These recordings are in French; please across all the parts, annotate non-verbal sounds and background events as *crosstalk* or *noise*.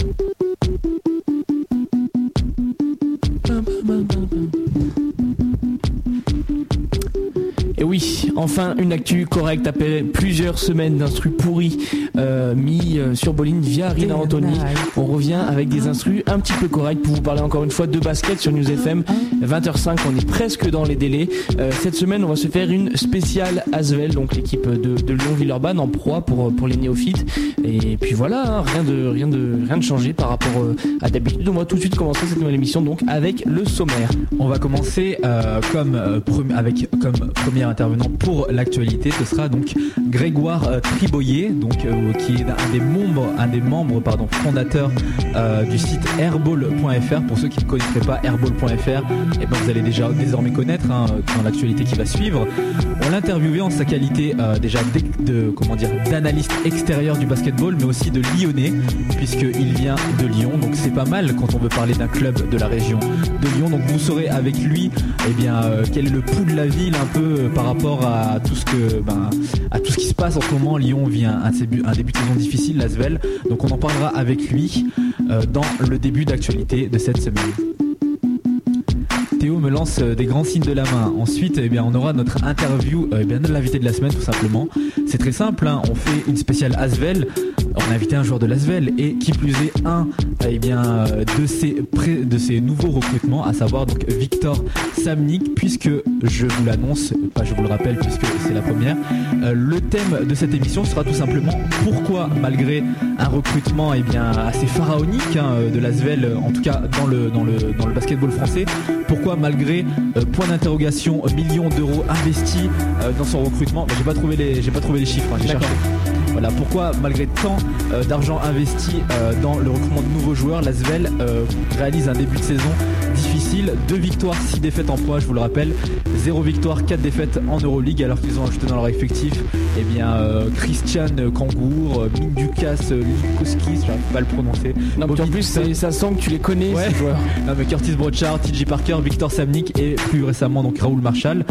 thank you enfin une actu correcte après plusieurs semaines d'instru pourris euh, mis euh, sur Boline via Rina Anthony. On revient avec des instrus un petit peu corrects pour vous parler encore une fois de basket sur News FM. 20h05, on est presque dans les délais. Euh, cette semaine, on va se faire une spéciale Asvel, donc l'équipe de, de Lyon-Villeurbanne en proie pour, pour les néophytes. Et puis voilà, hein, rien de rien de rien de changé par rapport euh, à d'habitude. On va tout de suite commencer cette nouvelle émission donc avec le sommaire. On va commencer euh, comme euh, avec comme premier intervenant pour l'actualité. Ce sera donc Grégoire euh, Triboyer, euh, qui est un des membres, fondateurs euh, du site airball.fr. Pour ceux qui ne connaîtraient pas airball.fr, eh ben vous allez déjà désormais connaître hein, dans l'actualité qui va suivre. Interviewé en sa qualité euh, déjà de comment dire d'analyste extérieur du basketball, mais aussi de Lyonnais, puisqu'il vient de Lyon. Donc c'est pas mal quand on veut parler d'un club de la région de Lyon. Donc vous saurez avec lui, eh bien, euh, quel est le pouls de la ville un peu euh, par rapport à tout ce que, ben, à tout ce qui se passe en ce moment. Lyon vit un, début, de saison difficile, l'Asvel. Donc on en parlera avec lui dans le début d'actualité de cette semaine. Théo me lance euh, des grands signes de la main. Ensuite, eh bien, on aura notre interview euh, eh de l'invité de la semaine, tout simplement. C'est très simple, hein. on fait une spéciale Asvel. On a invité un joueur de l'Asvel et qui plus est un eh bien, euh, de, ses pré- de ses nouveaux recrutements, à savoir donc Victor Samnik, puisque je vous l'annonce, pas je vous le rappelle puisque c'est la première. Euh, le thème de cette émission sera tout simplement pourquoi, malgré un recrutement eh bien, assez pharaonique hein, de l'Asvel, euh, en tout cas dans le, dans, le, dans le basketball français, pourquoi malgré euh, point d'interrogation euh, millions d'euros investis euh, dans son recrutement, j'ai pas trouvé les j'ai pas trouvé les chiffres, hein, j'ai cherché. Voilà pourquoi malgré tant euh, d'argent investi euh, dans le recrutement de nouveaux joueurs, l'Asvel euh, réalise un début de saison difficile, deux victoires, six défaites en poids, je vous le rappelle, zéro victoire, quatre défaites en Euroleague alors qu'ils ont ajouté dans leur effectif eh bien euh, Christian Kangour, euh, Mindukas euh, Likoskis, j'arrive pas à le prononcer. Non, en plus, ça sent que tu les connais Ouais. ces joueurs. *laughs* Non, mais Curtis Brochard, TJ Parker, Victor Samnik et plus récemment donc Raoul Marshall.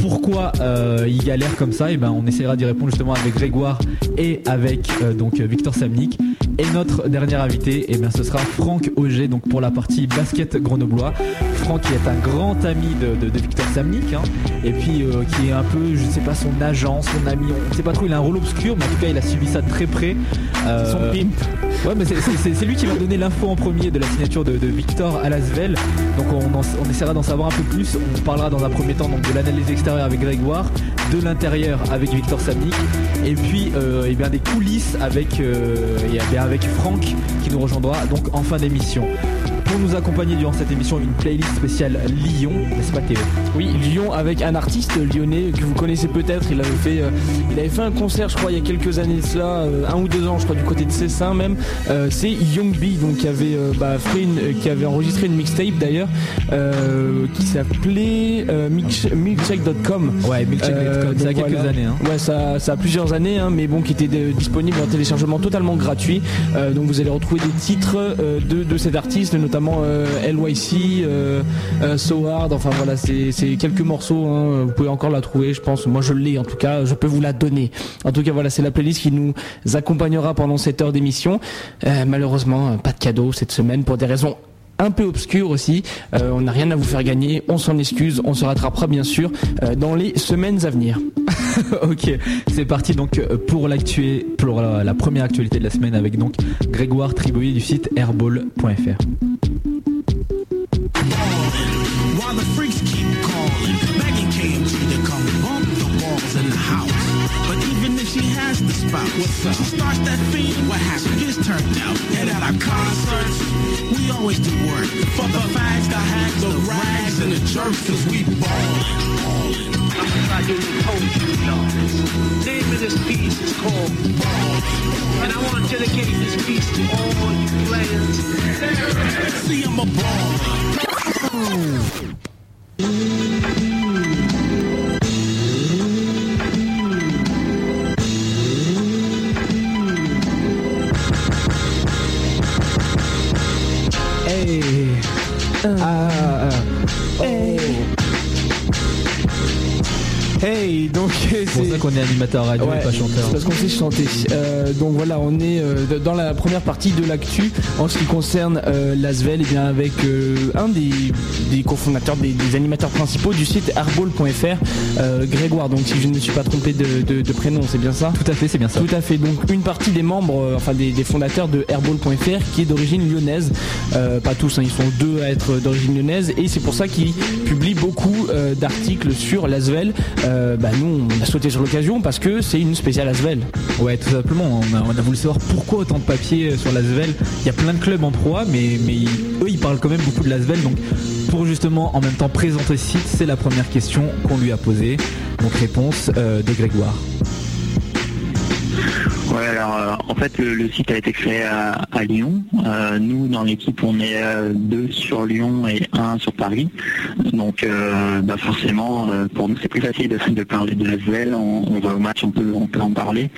Pourquoi euh, ils galèrent comme ça? Et ben on essaiera d'y répondre justement avec Grégoire et avec euh, donc Victor Samnik. Et notre dernier invité, et bien ce sera Franck Auger donc pour la partie basket grenoblois. Franck qui est un grand ami de, de- de Victor Samnik hein, et puis euh, qui est un peu, je sais pas, son agent, son ami, on ne sait pas trop, il a un rôle obscur, mais en tout cas il a suivi ça de très près. Euh, Son pimp. Ouais, mais c'est- lui qui va donner l'info en premier de la signature de, de Victor à Lasvel. Donc on, en- on essaiera d'en savoir un peu plus. On parlera dans un premier temps donc de l'analyse extérieure avec Grégoire, de l'intérieur avec Victor Samnik, et puis euh, eh bien des coulisses avec euh, et, eh avec Franck qui nous rejoindra donc en fin d'émission. Pour nous accompagner durant cette émission, une playlist spéciale Lyon, n'est-ce pas Théo? Oui, Lyon avec un artiste lyonnais que vous connaissez peut-être. Il avait fait, euh, il avait fait un concert, je crois, il y a quelques années de cela, euh, un ou deux ans, je crois, du côté de Cessin même. Euh, c'est Young B, donc qui avait bah, fait une, qui avait enregistré une mixtape d'ailleurs, qui s'appelait Milksh- milkshake.com. Ouais, Milkshake.com, ça a quelques voilà. années. Hein. Ouais, ça, ça a plusieurs années, hein, mais bon, qui était disponible en téléchargement totalement gratuit. Donc vous allez retrouver des titres de, de cet artiste, notamment euh, LYC, euh, euh, So Hard. Enfin voilà, c'est quelques morceaux. hein, vous pouvez encore la trouver, je pense. Moi, je l'ai en tout cas. Je peux vous la donner. En tout cas, voilà, c'est la playlist qui nous accompagnera pendant cette heure d'émission. Euh, malheureusement, euh, pas de cadeau cette semaine pour des raisons un peu obscures aussi. Euh, on n'a rien à vous faire gagner. On s'en excuse. On se rattrapera bien sûr euh, dans les semaines à venir. *laughs* ok, c'est parti donc euh, pour l'actu pour la, la première actualité de la semaine avec donc Grégoire Triboyer du site airball.fr. While the freaks has spot, what's up? She starts that fiend, what happens? Gets turned out. And at our concerts, we always do work. For the fags, the hags, the rags, and the jerks, cause we ballin'. I didn't told you, no. Name of this piece is called Ball. And I want to dedicate this piece to all you players. See, I'm a baller. Ah, Hey, donc C'est pour ça qu'on est animateur radio Ouais, et pas chanteur. c'est parce qu'on sait chanter. Euh, donc voilà, on est euh, dans la première partie de l'actu en ce qui concerne euh, l'Asvel, et bien avec un des, des cofondateurs, des, des animateurs principaux du site airball.fr, euh, Grégoire. Donc si je ne me suis pas trompé de, de- de prénom, c'est bien ça? Tout à fait, c'est bien ça. Tout à fait. Donc une partie des membres, enfin des, des fondateurs de airball.fr qui est d'origine lyonnaise. Pas tous, hein, ils sont deux à être d'origine lyonnaise et c'est pour ça qu'ils publient beaucoup d'articles sur l'Asvel. Euh, bah, nous, on a sauté sur l'occasion parce que c'est une spéciale Asvel. Ouais, tout simplement. On a, voulu savoir pourquoi autant de papier euh, sur l'Asvel. Il y a plein de clubs en proie, mais, eux, ils parlent quand même beaucoup de l'Asvel. Donc, pour justement en même temps présenter ce site, c'est la première question qu'on lui a posée. Donc, réponse euh, de Grégoire. Ouais, alors euh, en fait le, site a été créé à, Lyon. Euh, nous dans l'équipe on est euh, deux sur Lyon et un sur Paris. Donc bah, forcément pour nous c'est plus facile de, parler de l'Asvel. On, on va au match, on peut on peut en parler.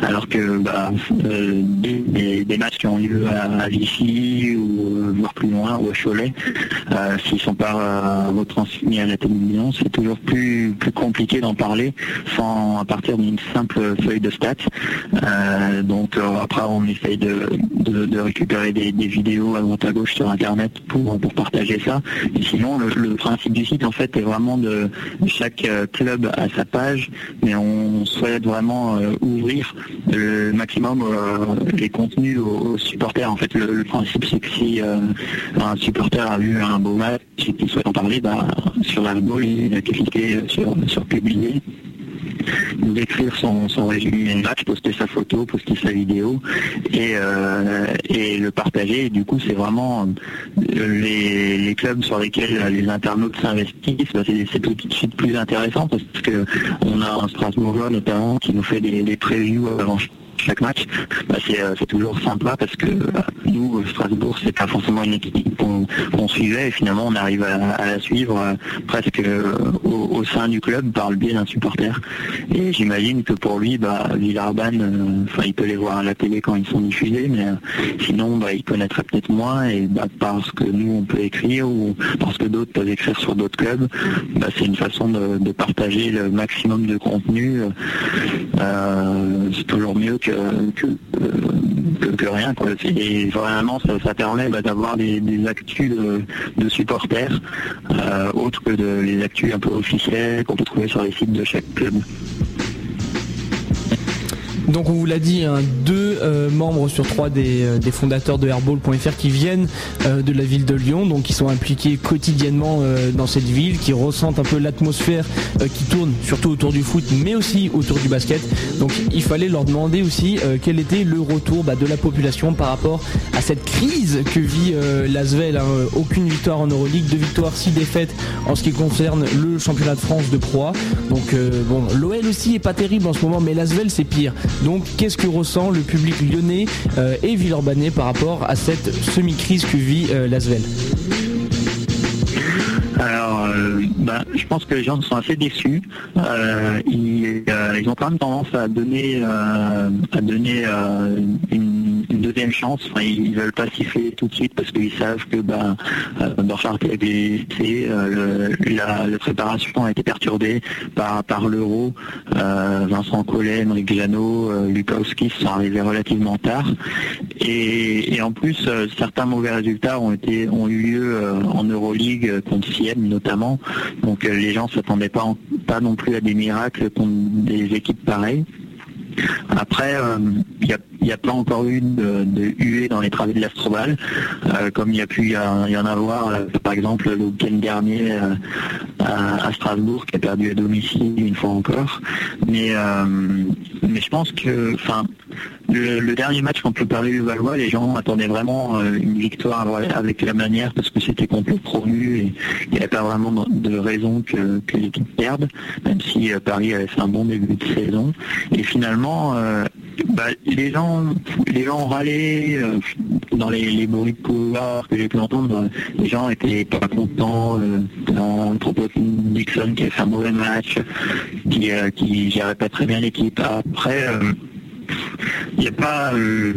Alors que bah, des, des- matchs qui ont lieu à, Vichy ou voire plus loin ou à Cholet, s'ils sont pas retransmis à la télévision, c'est toujours plus plus compliqué d'en parler sans à partir d'une simple feuille de stats. Euh, donc euh, après on essaye de, récupérer des, vidéos à droite à gauche sur internet pour, partager ça. Sinon le, principe du site en fait est vraiment de chaque euh, club à sa page, mais on souhaite vraiment ouvrir le maximum les contenus aux, supporters. En fait le, principe c'est que si un supporter a vu un beau match et qu'il souhaite en parler, bah, sur la il a cliqué sur, sur publier nous écrire son, résumé de match, poster sa photo, poster sa vidéo et, euh, le partager. Du coup, c'est vraiment euh, les, clubs sur lesquels les internautes s'investissent, bah, c'est tout de suite plus intéressant parce que on a un Strasbourgeois notamment qui nous fait des, des previews avant chaque match, bah, c'est euh, c'est toujours sympa parce que euh, nous, Strasbourg, c'est pas forcément une équipe qu'on suivait et finalement on arrive à, la suivre euh, presque euh, au, au sein du club par le biais d'un supporter. Et j'imagine que pour lui, bah, euh, enfin il peut les voir à la télé quand ils sont diffusés, mais euh, sinon bah, il connaîtrait peut-être moins et bah, parce que nous on peut écrire ou parce que d'autres peuvent écrire sur d'autres clubs, bah, c'est une façon de, partager le maximum de contenu. Euh, c'est toujours mieux que, que, rien. Et vraiment, ça, permet bah, d'avoir des, actus de, supporters, euh, autres que les actus un peu officiels qu'on peut trouver sur les sites de chaque club. Donc on vous l'a dit, hein, deux euh, membres sur trois des, euh, fondateurs de airball.fr qui viennent euh, de la ville de Lyon, donc qui sont impliqués quotidiennement dans cette ville, qui ressentent un peu l'atmosphère qui tourne surtout autour du foot, mais aussi autour du basket. Donc il fallait leur demander aussi quel était le retour bah, de la population par rapport à cette crise que vit l'Asvel. hein. Aucune victoire en Euroleague, deux victoires, six défaites en ce qui concerne le championnat de France de proie. Donc bon, l'OL aussi est pas terrible en ce moment, mais l'Asvel c'est pire. Donc qu'est-ce que ressent le public lyonnais euh, et villeurbanais par rapport à cette semi-crise que vit euh, l'Asvel Alors, euh, bah, je pense que les gens sont assez déçus. Ils, ont quand même tendance à donner, à donner une, deuxième chance. Enfin, ils, ils veulent pas siffler tout de suite parce qu'ils savent que Borchardt a été blessé, le- la, préparation a été perturbée par, par l'euro. Euh, Vincent Collet, Henrik Janot, euh, Lukowski sont arrivés relativement tard. Et, en plus, euh, certains mauvais résultats ont été ont eu lieu en Euroleague contre Sienne notamment. Donc les gens s'attendaient pas pas non plus à des miracles contre des équipes pareilles. Après, euh, il n'y a, pas encore eu de, de huée dans les travées de l'Astrobal, euh, comme il y a pu y, en avoir, euh, par exemple, le week-end dernier euh, à, à Strasbourg, qui a perdu à domicile une fois encore. Mais, euh, mais je pense que, enfin, le, dernier match contre le Paris-Valois, les gens attendaient vraiment euh, une victoire avec la manière, parce que c'était contre le promu et il n'y avait pas vraiment de raison que, l'équipe perde, même si euh, Paris avait fait un bon début de saison. Et finalement, euh, bah, les gens les gens ont râlé dans les, bruits de couloir que j'ai pu entendre, les gens étaient pas contents euh, dans le propos de Dixon qui a fait un mauvais match, qui, qui gérait pas très bien l'équipe. Après, il n'y a pas euh,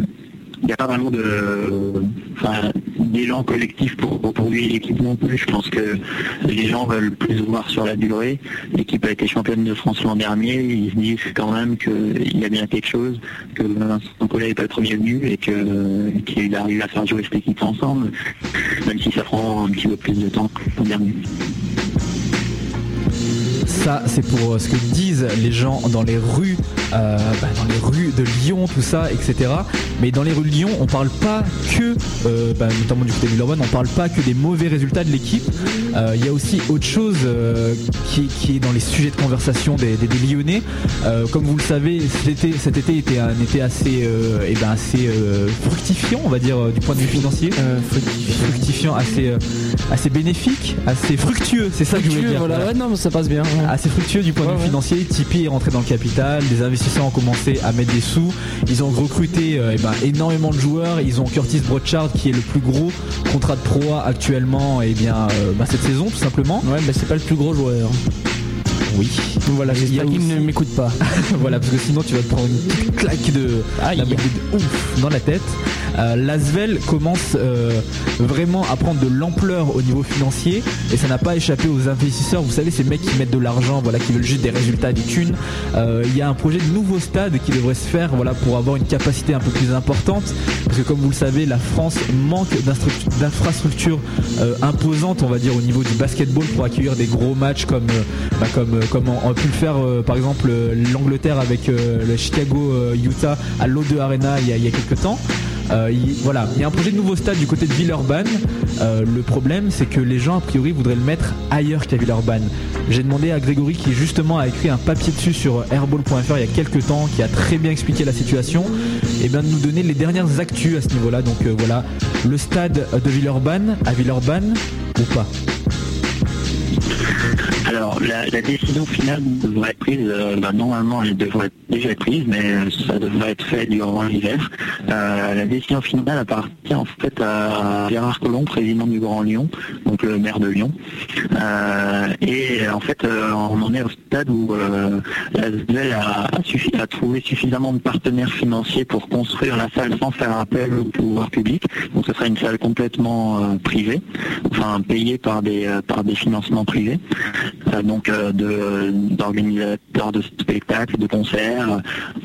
il a pas vraiment de enfin, des, l'élan collectif pour, pour lui et l'équipe non plus. Je pense que les gens veulent plus voir sur la durée. L'équipe a été championne de France l'an dernier. Ils se disent quand même qu'il y a bien quelque chose, que Vincent Collet n'est pas le premier venu et qu'il arrive à faire jouer cette équipe ensemble, même si ça prend un petit peu plus de temps que l'an dernier. Ça, c'est pour euh, ce que disent les gens dans les rues, euh, bah, dans les rues de Lyon, tout ça, etc. Mais dans les rues de Lyon, on parle pas que, euh, bah, notamment du côté de Villeurbanne, on parle pas que des mauvais résultats de l'équipe. Euh, Il y a aussi autre chose euh, qui, qui est dans les sujets de conversation des, des- des Lyonnais. Comme vous le savez, cet été, cet été était un été assez, eh ben assez fructifiant, on va dire, du point de vue financier. fructifiant, assez, assez bénéfique, assez fructueux, c'est ça que je voulais dire. voilà, Voilà ouais, non, mais ça passe bien. assez fructueux du point de vue financier. Tipeee est rentré dans le capital, les investisseurs ont commencé à mettre des sous. Ils ont recruté eh ben, énormément de joueurs. Ils ont Curtis Brochard qui est le plus gros contrat de proie actuellement et bien euh, bah, cette saison tout simplement. Ouais, mais c'est pas le plus gros joueur. Oui. Voilà, Il y a j'espère qu'il ne m'écoute pas. *laughs* voilà, parce que sinon tu vas te prendre une petite claque de, mec de ouf dans la tête. Euh, L'Asvel commence euh, vraiment à prendre de l'ampleur au niveau financier et ça n'a pas échappé aux investisseurs. Vous savez, ces mecs qui mettent de l'argent, voilà, qui veulent juste des résultats, des thunes. Euh, Il y a un projet de nouveau stade qui devrait se faire, voilà, pour avoir une capacité un peu plus importante. Parce que comme vous le savez, la France manque d'infrastructures imposantes, on va dire, au niveau du basketball pour accueillir des gros matchs comme, bah, comme, comme on, a pu le faire, euh, par exemple, euh, l'Angleterre avec euh, le Chicago Utah à l'O2 Arena il y a, quelques temps. Il- voilà, il y a un projet de nouveau stade du côté de Villeurbanne. Le problème, c'est que les gens, a priori, voudraient le mettre ailleurs qu'à Villeurbanne. J'ai demandé à Grégory, qui justement a écrit un papier dessus sur airball.fr il y a quelques temps, qui a très bien expliqué la situation, et bien de nous donner les dernières actus à ce niveau-là. Donc voilà, le stade de Villeurbanne, à Villeurbanne ou pas? Alors, la décision finale devrait être prise, euh, bah, normalement elle devrait déjà être prise, mais euh, ça devrait être fait durant l'hiver. Euh, la décision finale appartient en fait à Gérard Collomb, président du Grand Lyon, donc le maire de Lyon. Euh, et en fait, on en est au stade où la SVEL a, a a trouvé suffisamment de partenaires financiers pour construire la salle sans faire appel au pouvoir public. Donc ce sera une salle complètement privée, enfin payée par des, par des financements privés. Donc de- d'organisateurs de spectacles, de concerts.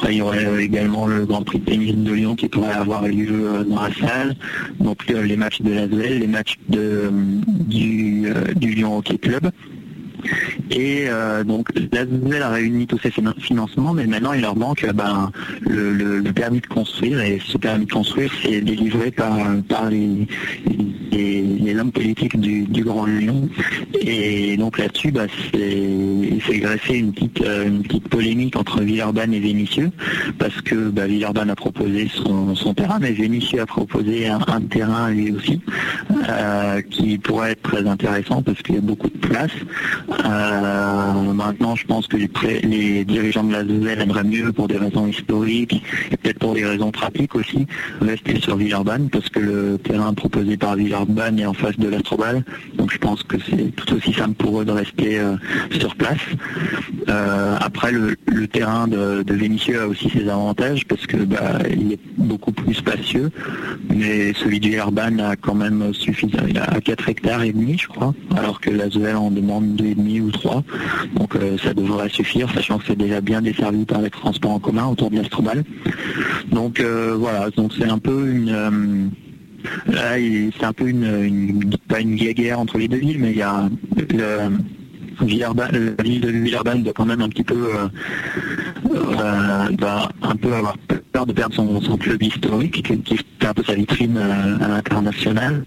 Il y aurait euh, également le Grand Prix de tennis de Lyon qui pourrait avoir lieu euh, dans la salle. Donc euh, les matchs de l'Asvel, les matchs euh, euh, du Lyon Hockey Club. Et euh, donc l'ASVEL a réuni tous finan- financements, mais maintenant il leur manque euh, ben, le, permis de construire. Et ce permis de construire, c'est délivré par, les, les, hommes politiques du, Grand Lyon. Et donc là-dessus, il s'est greffé une petite, polémique entre Villeurbanne et Vénissieux, parce que bah, Villeurbanne a proposé son, terrain, mais Vénissieux a proposé un, un terrain lui aussi, euh, qui pourrait être très intéressant parce qu'il y a beaucoup de place. Euh, maintenant, je pense que les, dirigeants de la ZL aimeraient mieux pour des raisons historiques et peut-être pour des raisons pratiques aussi rester sur Villeurbanne parce que le terrain proposé par Villeurbanne est en face de l'Astrobal. Donc je pense que c'est tout aussi simple pour eux de rester euh, sur place. Euh, après, le, terrain de, de Vénissieux a aussi ses avantages parce que bah, il est beaucoup plus spacieux, mais celui de Villeurbanne a quand même suffisant. Il a 4 hectares et demi, je crois, alors que la ZL en demande 2,5 ou 3. Donc euh, ça devrait suffire, sachant que c'est déjà bien desservi par les transports en commun autour de l'Astrobal. Donc euh, voilà, donc c'est un peu une euh, c'est un peu une, pas une guerre entre les deux villes, mais il y a le, la ville de Villeurbanne doit quand même un petit peu doit un peu avoir de perdre son, club historique qui, un peu sa vitrine euh, à l'international.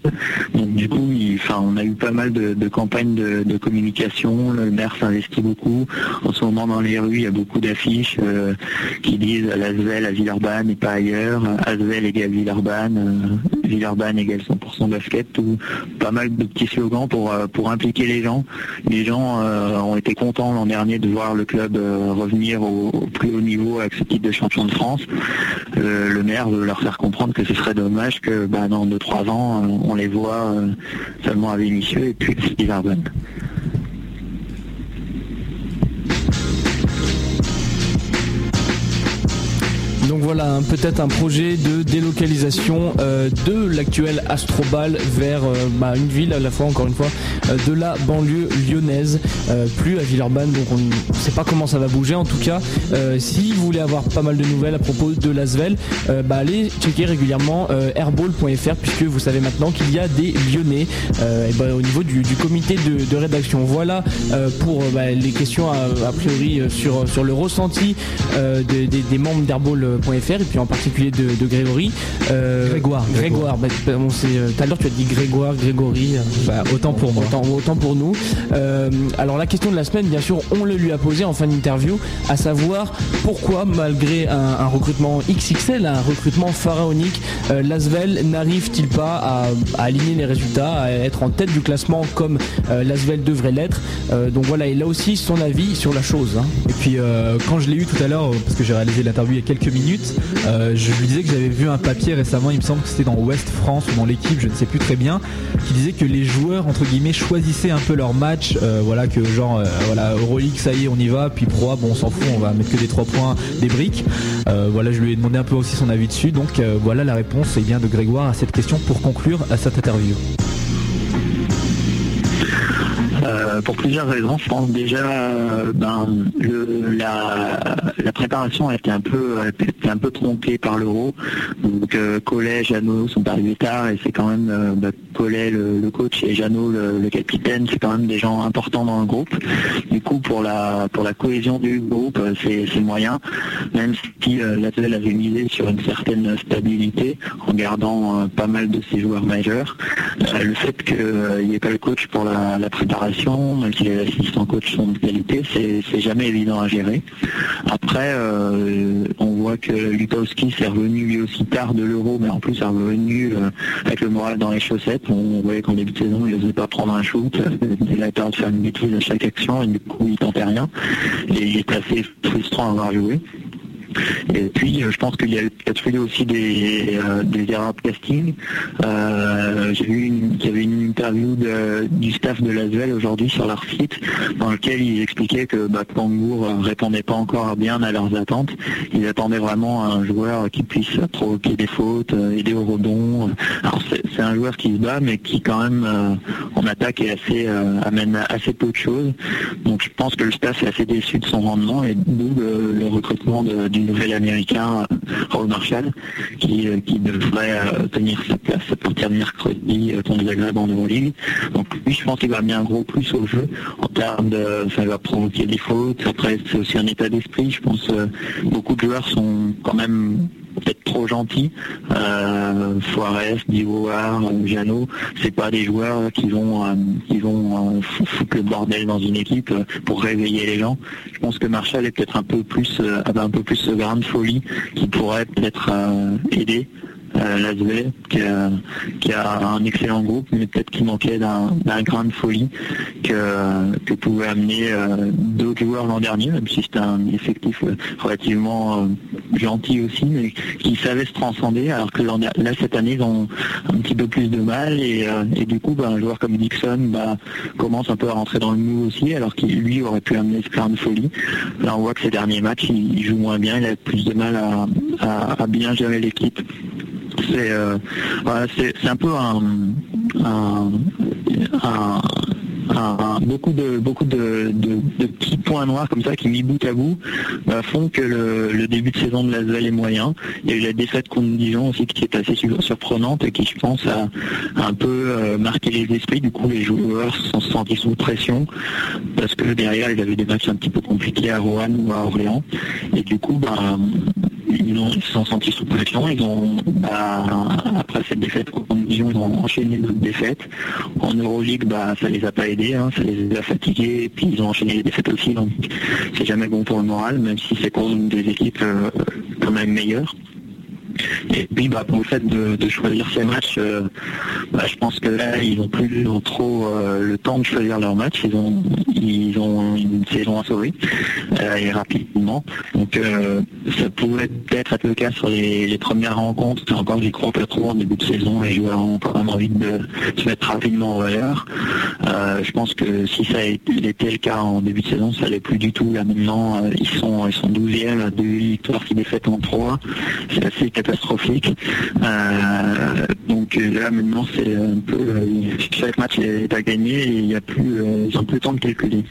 Donc du coup, enfin, on a eu pas mal de, campagnes de, communication. Le maire s'investit beaucoup. En ce moment, dans les rues, il y a beaucoup d'affiches euh, qui disent l'Asvel à Villeurbanne et pas ailleurs. Asvel égale Villeurbanne, euh, Villeurbanne égale 100% basket. Ou pas mal de petits slogans pour euh, pour impliquer les gens. Les gens ont été contents l'an dernier de voir le club revenir au, au plus haut niveau avec ce titre de champion de France. Le maire veut leur faire comprendre que ce serait dommage que bah, dans 2-3 ans, euh, on les voit euh, seulement à Vénissieux et puis à Villeurbanne. Donc voilà, peut-être un projet de délocalisation euh, de l'actuel Astrobal vers euh, bah, une ville à la fois, encore une fois, euh, de la banlieue lyonnaise, plus à Villeurbanne. Donc on ne sait pas comment ça va bouger. En tout cas, si vous voulez avoir pas mal de nouvelles à propos de l'Asvel, bah, allez checker régulièrement airball.fr puisque vous savez maintenant qu'il y a des Lyonnais bah, au niveau du, comité de, rédaction. Voilà pour bah, les questions a, priori sur, le ressenti des, des- membres d'airball.fr et puis en particulier de, de Grégory. Euh, Grégoire. Grégoire. Bah, bah, on euh, tout à l'heure tu as dit Grégoire, Grégory. euh, Bah, autant pour moi. Autant, autant pour nous. Alors la question de la semaine, bien sûr, on le lui a posé en fin d'interview, à savoir pourquoi malgré un, un recrutement XXL, un recrutement pharaonique, Lasvel n'arrive-t-il pas à, à aligner les résultats, à être en tête du classement comme Lasvel devrait l'être? Donc voilà, il a aussi son avis sur la chose. hein. Et puis quand je l'ai eu tout à l'heure, parce que j'ai réalisé l'interview il y a quelques minutes, euh, je lui disais que j'avais vu un papier récemment, il me semble que c'était dans Ouest France ou dans l'équipe, je ne sais plus très bien, qui disait que les joueurs entre guillemets choisissaient un peu leur match, euh, voilà que genre euh, voilà Euroleague ça y est on y va, puis Pro A, bon on s'en fout, on va mettre que des trois points, des briques. Voilà je lui ai demandé un peu aussi son avis dessus, donc voilà la réponse et bien de Grégoire à cette question pour conclure à cette interview. Pour plusieurs raisons. Je pense déjà, euh, ben, la, préparation a été un peu, été par l'euro. Donc euh, Collet, Jeannot sont arrivés tard et c'est quand même euh, ben, Collet le, coach et Jeannot le, capitaine, c'est quand même des gens importants dans le groupe. Du coup, pour la pour la cohésion du groupe, euh, c'est moyen. Même si euh, l'Atelier avait misé sur une certaine stabilité en gardant euh, pas mal de ses joueurs majeurs, euh, le fait qu'il n'y ait pas le coach pour la préparation, même si les assistants coach sont de qualité, c'est jamais évident à gérer. Après, euh, on voit que Lukowski s'est revenu lui aussi tard de l'euro, mais en plus est revenu euh, avec le moral dans les chaussettes. On voyait qu'en début de saison, il n'osait pas prendre un shoot, *laughs* il avait peur de faire une bêtise à chaque action et du coup il tentait rien. Et il est assez frustrant à avoir joué. Et puis, euh, je pense qu'il y a peut-être eu aussi des, euh, des erreurs de casting. Euh, J'ai vu une- y avait une interview du staff de l'Asvel aujourd'hui sur leur site dans lequel ils expliquaient que bah, Pangour euh, répondait pas encore bien à leurs attentes. Ils attendaient vraiment un joueur qui puisse provoquer des fautes, aider au rebond. Alors c'est un joueur qui se bat, mais qui quand même en attaque est assez amène assez peu de choses. Donc je pense que le staff est assez déçu de son rendement et d'où le, le recrutement de- du nouvel américain euh, Raoul Marshall qui, euh, devrait euh, tenir sa place partir de mercredi euh, contre Zagreb en Euroleague. Donc lui je pense qu'il va bien un gros plus au jeu en termes de ça va provoquer des fautes. Après c'est aussi un état d'esprit. Je pense euh, beaucoup de joueurs sont quand même peut-être trop gentils. Euh, Suarez, euh, Jeannot, c'est pas des joueurs qui vont euh, qui vont euh, fou- foutre le bordel dans une équipe euh, pour réveiller les gens. Je pense que Marshall est peut-être un peu plus euh, un peu plus ce grain de folie qui pourrait peut-être aider l'Asvel, qui a, qui a un excellent groupe, mais peut-être qu'il manquait d'un grain de folie que, pouvaient amener euh, d'autres joueurs l'an dernier, même si c'était un effectif euh, relativement euh, gentil aussi, mais qui savait se transcender, alors que là cette année ils ont un petit peu plus de mal et, euh, du coup bah, un joueur comme Dixon bah, commence un peu à rentrer dans le mou aussi, alors qu'il lui aurait pu amener ce grain de folie. Là on voit que ces derniers matchs il, joue moins bien, il a plus de mal à bien gérer l'équipe c'est euh, voilà, un peu un, un, beaucoup de beaucoup de, petits points noirs comme ça qui mis bout à bout bah, font que le, début de saison de Lasvel est moyen. Il y a eu la défaite contre Dijon aussi qui est assez sur- surprenante et qui je pense a, a un peu euh, marqué les esprits. Du coup les joueurs se sont sentis sous pression parce que derrière ils avaient des matchs un petit peu compliqués à Rouen ou à Orléans et du coup bah, ils, ont- sont sentis sous pression. Ils ont, bah, après cette défaite contre Dijon, ils ont enchaîné d'autres défaites. En Euroleague, bah, ça les a pas aidés, hein, ça les a fatigués. Et puis ils ont enchaîné les défaites aussi, donc c'est jamais bon pour le moral, même si c'est contre une des équipes euh, quand même meilleures. Et puis bah, pour le fait de, choisir ces matchs, euh, bah, je pense que là ils n'ont plus trop euh, le temps de choisir leurs matchs. Ils ont une saison à sauver euh, et rapidement. Donc ça pourrait peut-être être le cas sur les, premières rencontres. Encore j'y crois pas trop en début de saison. Les joueurs ont quand même envie de se mettre rapidement en valeur. je pense que si ça été le cas en début de saison, ça l'est plus du tout. Là maintenant ils sont ils sont 12e à deux victoires, qui défaites en trois. C'est assez catastrophique. Euh, donc là maintenant c'est un peu euh, chaque match est à gagner et il n'y a plus euh, ils ont plus le temps de calculer.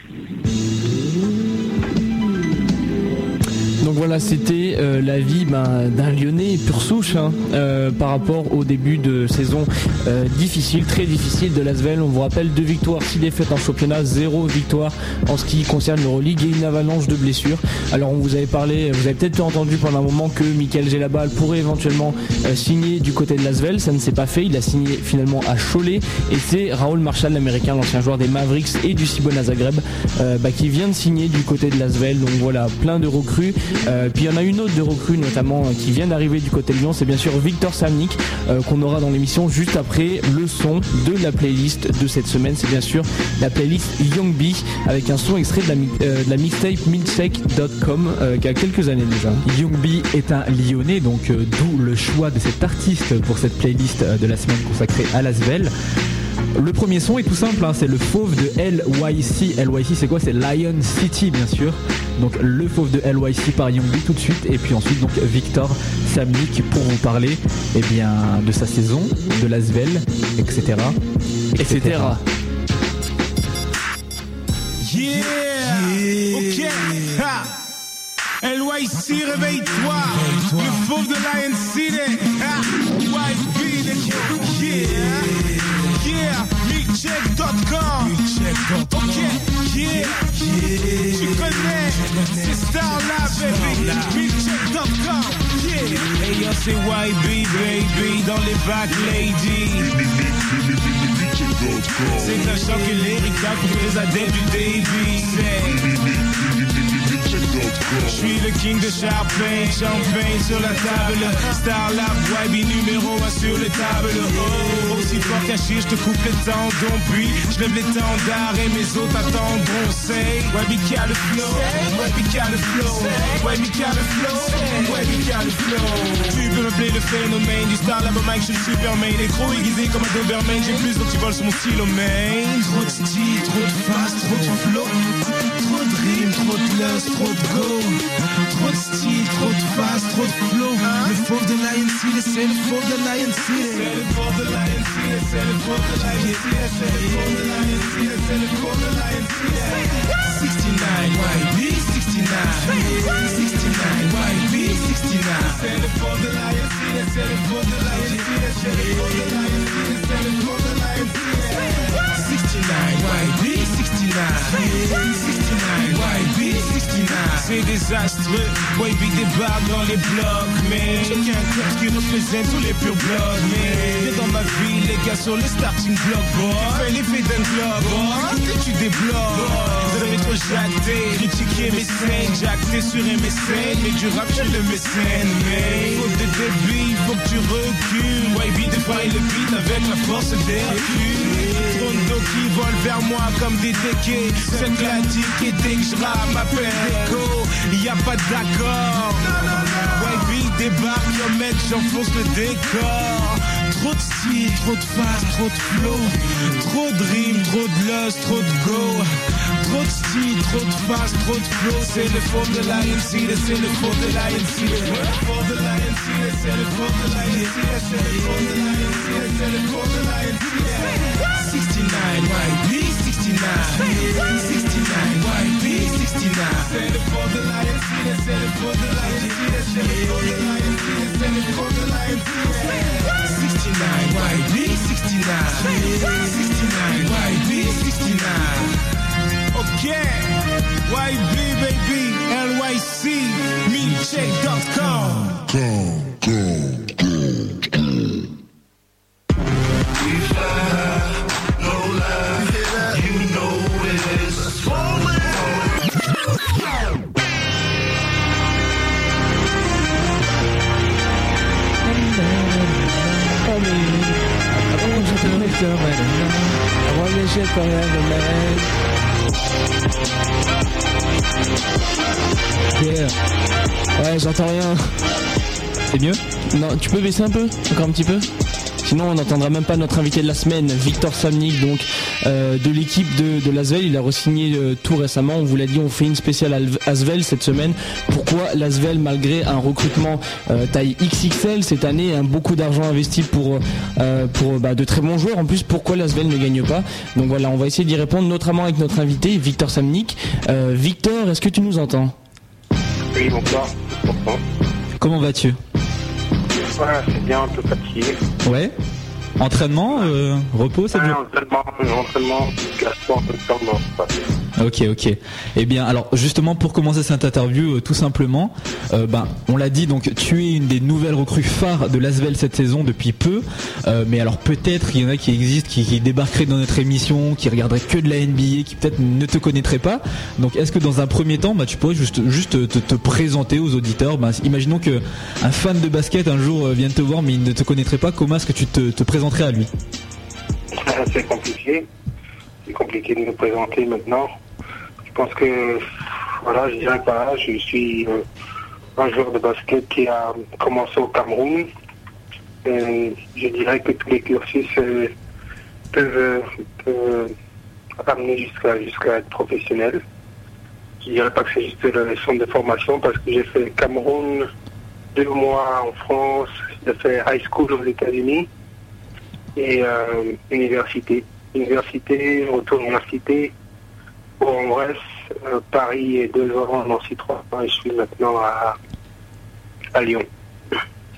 Donc voilà, c'était euh, la vie ben, d'un Lyonnais pur souche hein, euh, par rapport au début de saison euh, difficile, très difficile de l'Asvel. On vous rappelle deux victoires, six défaites en championnat, zéro victoire en ce qui concerne l'Euroleague et une avalanche de blessures. Alors on vous avait parlé, vous avez peut-être entendu pendant un moment que Michael Gelabal pourrait éventuellement signer du côté de l'Asvel. Ça ne s'est pas fait. Il a signé finalement à Cholet et c'est Raoul Marshall, l'américain, l'ancien joueur des Mavericks et du Cibona Zagreb, bah, qui vient de signer du côté de l'Asvel. Donc voilà, plein de recrues. Euh, puis il y en a une autre de recrue notamment euh, qui vient d'arriver du côté de Lyon, c'est bien sûr Victor Samnik euh, qu'on aura dans l'émission juste après le son de la playlist de cette semaine. C'est bien sûr la playlist Young B avec un son extrait de la, mixtape milkshake.com qui a quelques années déjà. Young est un lyonnais, donc d'où le choix de cet artiste pour cette playlist de la semaine consacrée à Lasvel. Le premier son est tout simple, hein, c'est le fauve de LYC. LYC c'est quoi? C'est Lion City bien sûr. Donc le fauve de LYC par Youngby tout de suite. Et puis ensuite donc Victor Samnik pour vous parler eh bien, de sa saison, de l'Asvel, etc. etc. Yeah, Ok. LYC, réveille-toi. Le fauve de Lion City. YB, yeah. Yeah, milkcheck.com. Ok, yeah, tu connais, c'est Starlab, baby. Milkcheck.com, yeah. Hey yo, c'est YB, baby, dans les back ladies. C'est un choc et l'héritage pour les adeptes du débit. Je suis le king de Champagne, champagne sur la table. Star Lab, YB numéro 1 sur les tables. Oh, aussi fort caché, je te coupe les tendons. Puis je lève l'étendard et mes autres attendront. Say, YB qui a le flow, YB qui a le flow, YB qui a le flow, qui a le flow. Tu peux m'appeler le phénomène du Star Lab, Mike, je suis Superman. Les gros aiguisés comme un Doberman, j'ai plus d'antivols sur mon stylo, main. Trop de style, trop de fast, trop de flow. Trop de rimes, trop de lust, trop de go. Trop de style, trop de face, trop de flow. Le fauve de Lion City, c'est le fauve de Lion City C'est le fauve de Lion City, c'est le fauve de Lion City C'est le fauve de Lion City, c'est le fauve de Lion City 69, YB 69 69, YB 69 C'est le fauve de Lion City, c'est le fauve de Lion City C'est le fauve de Lion City, c'est le fauve de Lion City 69, YB 69 69 YB 69 C'est désastreux. YB débarque dans les blocs Mais qu'un cœur qui représente tous les purs blocs Mais dans ma vie les gars sur les starting blocks boy. Fais l'effet d'un club boy. Que tu débloques. Vous avez trop jacté Critiquer mes scènes. Jacté sur MSN Mais du rap je le mécène Mais Faute de débit Faut que tu recules. YB défaille le beat avec la force Trop qui volent vers moi comme des déquets C'est classique et dès que je rappe m'appelle Echo, y a pas d'accord. YB débarque, yo mec, j'enfonce le décor. Trop de style, trop de face, trop de flow. Trop de rimes, trop de lust, trop de go. Trop de style, trop de face, trop de flow. C'est le faux de la City, c'est le faux de la City. C'est le faux de la City, c'est le faux de la City. C'est le faux de la City, c'est le faux de la City. 69, YB 69. 69, YB 69. C'est le faux de la 69. 69, YB 69. Ok, YB baby, LYC, milkshake.com. Go, go, tu peux baisser un peu Encore un petit peu Sinon, on n'entendra même pas notre invité de la semaine, Victor Samnik, donc euh, de l'équipe de, de l'Asvel. Il a re-signé euh, tout récemment. On vous l'a dit, on fait une spéciale Al- Asvel cette semaine. Pourquoi l'Asvel, malgré un recrutement euh, taille XXL cette année, un beaucoup d'argent investi pour pour bah, de très bons joueurs. En plus, pourquoi l'Asvel ne gagne pas Donc voilà, on va essayer d'y répondre, notamment avec notre invité, Victor Samnik. Victor, est-ce que tu nous entends? Oui. Bonsoir. Comment vas-tu? Voilà, c'est bien, un peu fatigué. Ouais. Entraînement, euh, repos, ça dure entraînement, entraînement, classement, en même temps, non, c'est pas bien. Ok, ok. Eh bien, alors justement pour commencer cette interview, euh, tout simplement, euh, ben on l'a dit, donc tu es une des nouvelles recrues phares de l'Asvel cette saison depuis peu. Euh, mais alors peut-être il y en a qui existent, qui, qui débarqueraient dans notre émission, qui regarderaient que de la NBA, qui peut-être ne te connaîtraient pas. Donc est-ce que dans un premier temps, bah, tu pourrais juste juste te, te présenter aux auditeurs? Ben, Imaginons que un fan de basket un jour euh, vienne te voir, mais il ne te connaîtrait pas. Comment est-ce que tu te, te C'est compliqué. C'est compliqué de me présenter maintenant. Je pense que, voilà, je dirais voilà, je suis euh, un joueur de basket qui a commencé au Cameroun. Je dirais que tous les cursus euh, peuvent, euh, amener jusqu'à jusqu'à être professionnel. Je dirais pas que c'est juste le centre de formation parce que j'ai fait Cameroun deux mois en France, j'ai fait high school aux États-Unis et euh, université. Université, retour université, en Bresse, euh, Paris et deux ans, Nancy trois ans je suis maintenant à, à Lyon.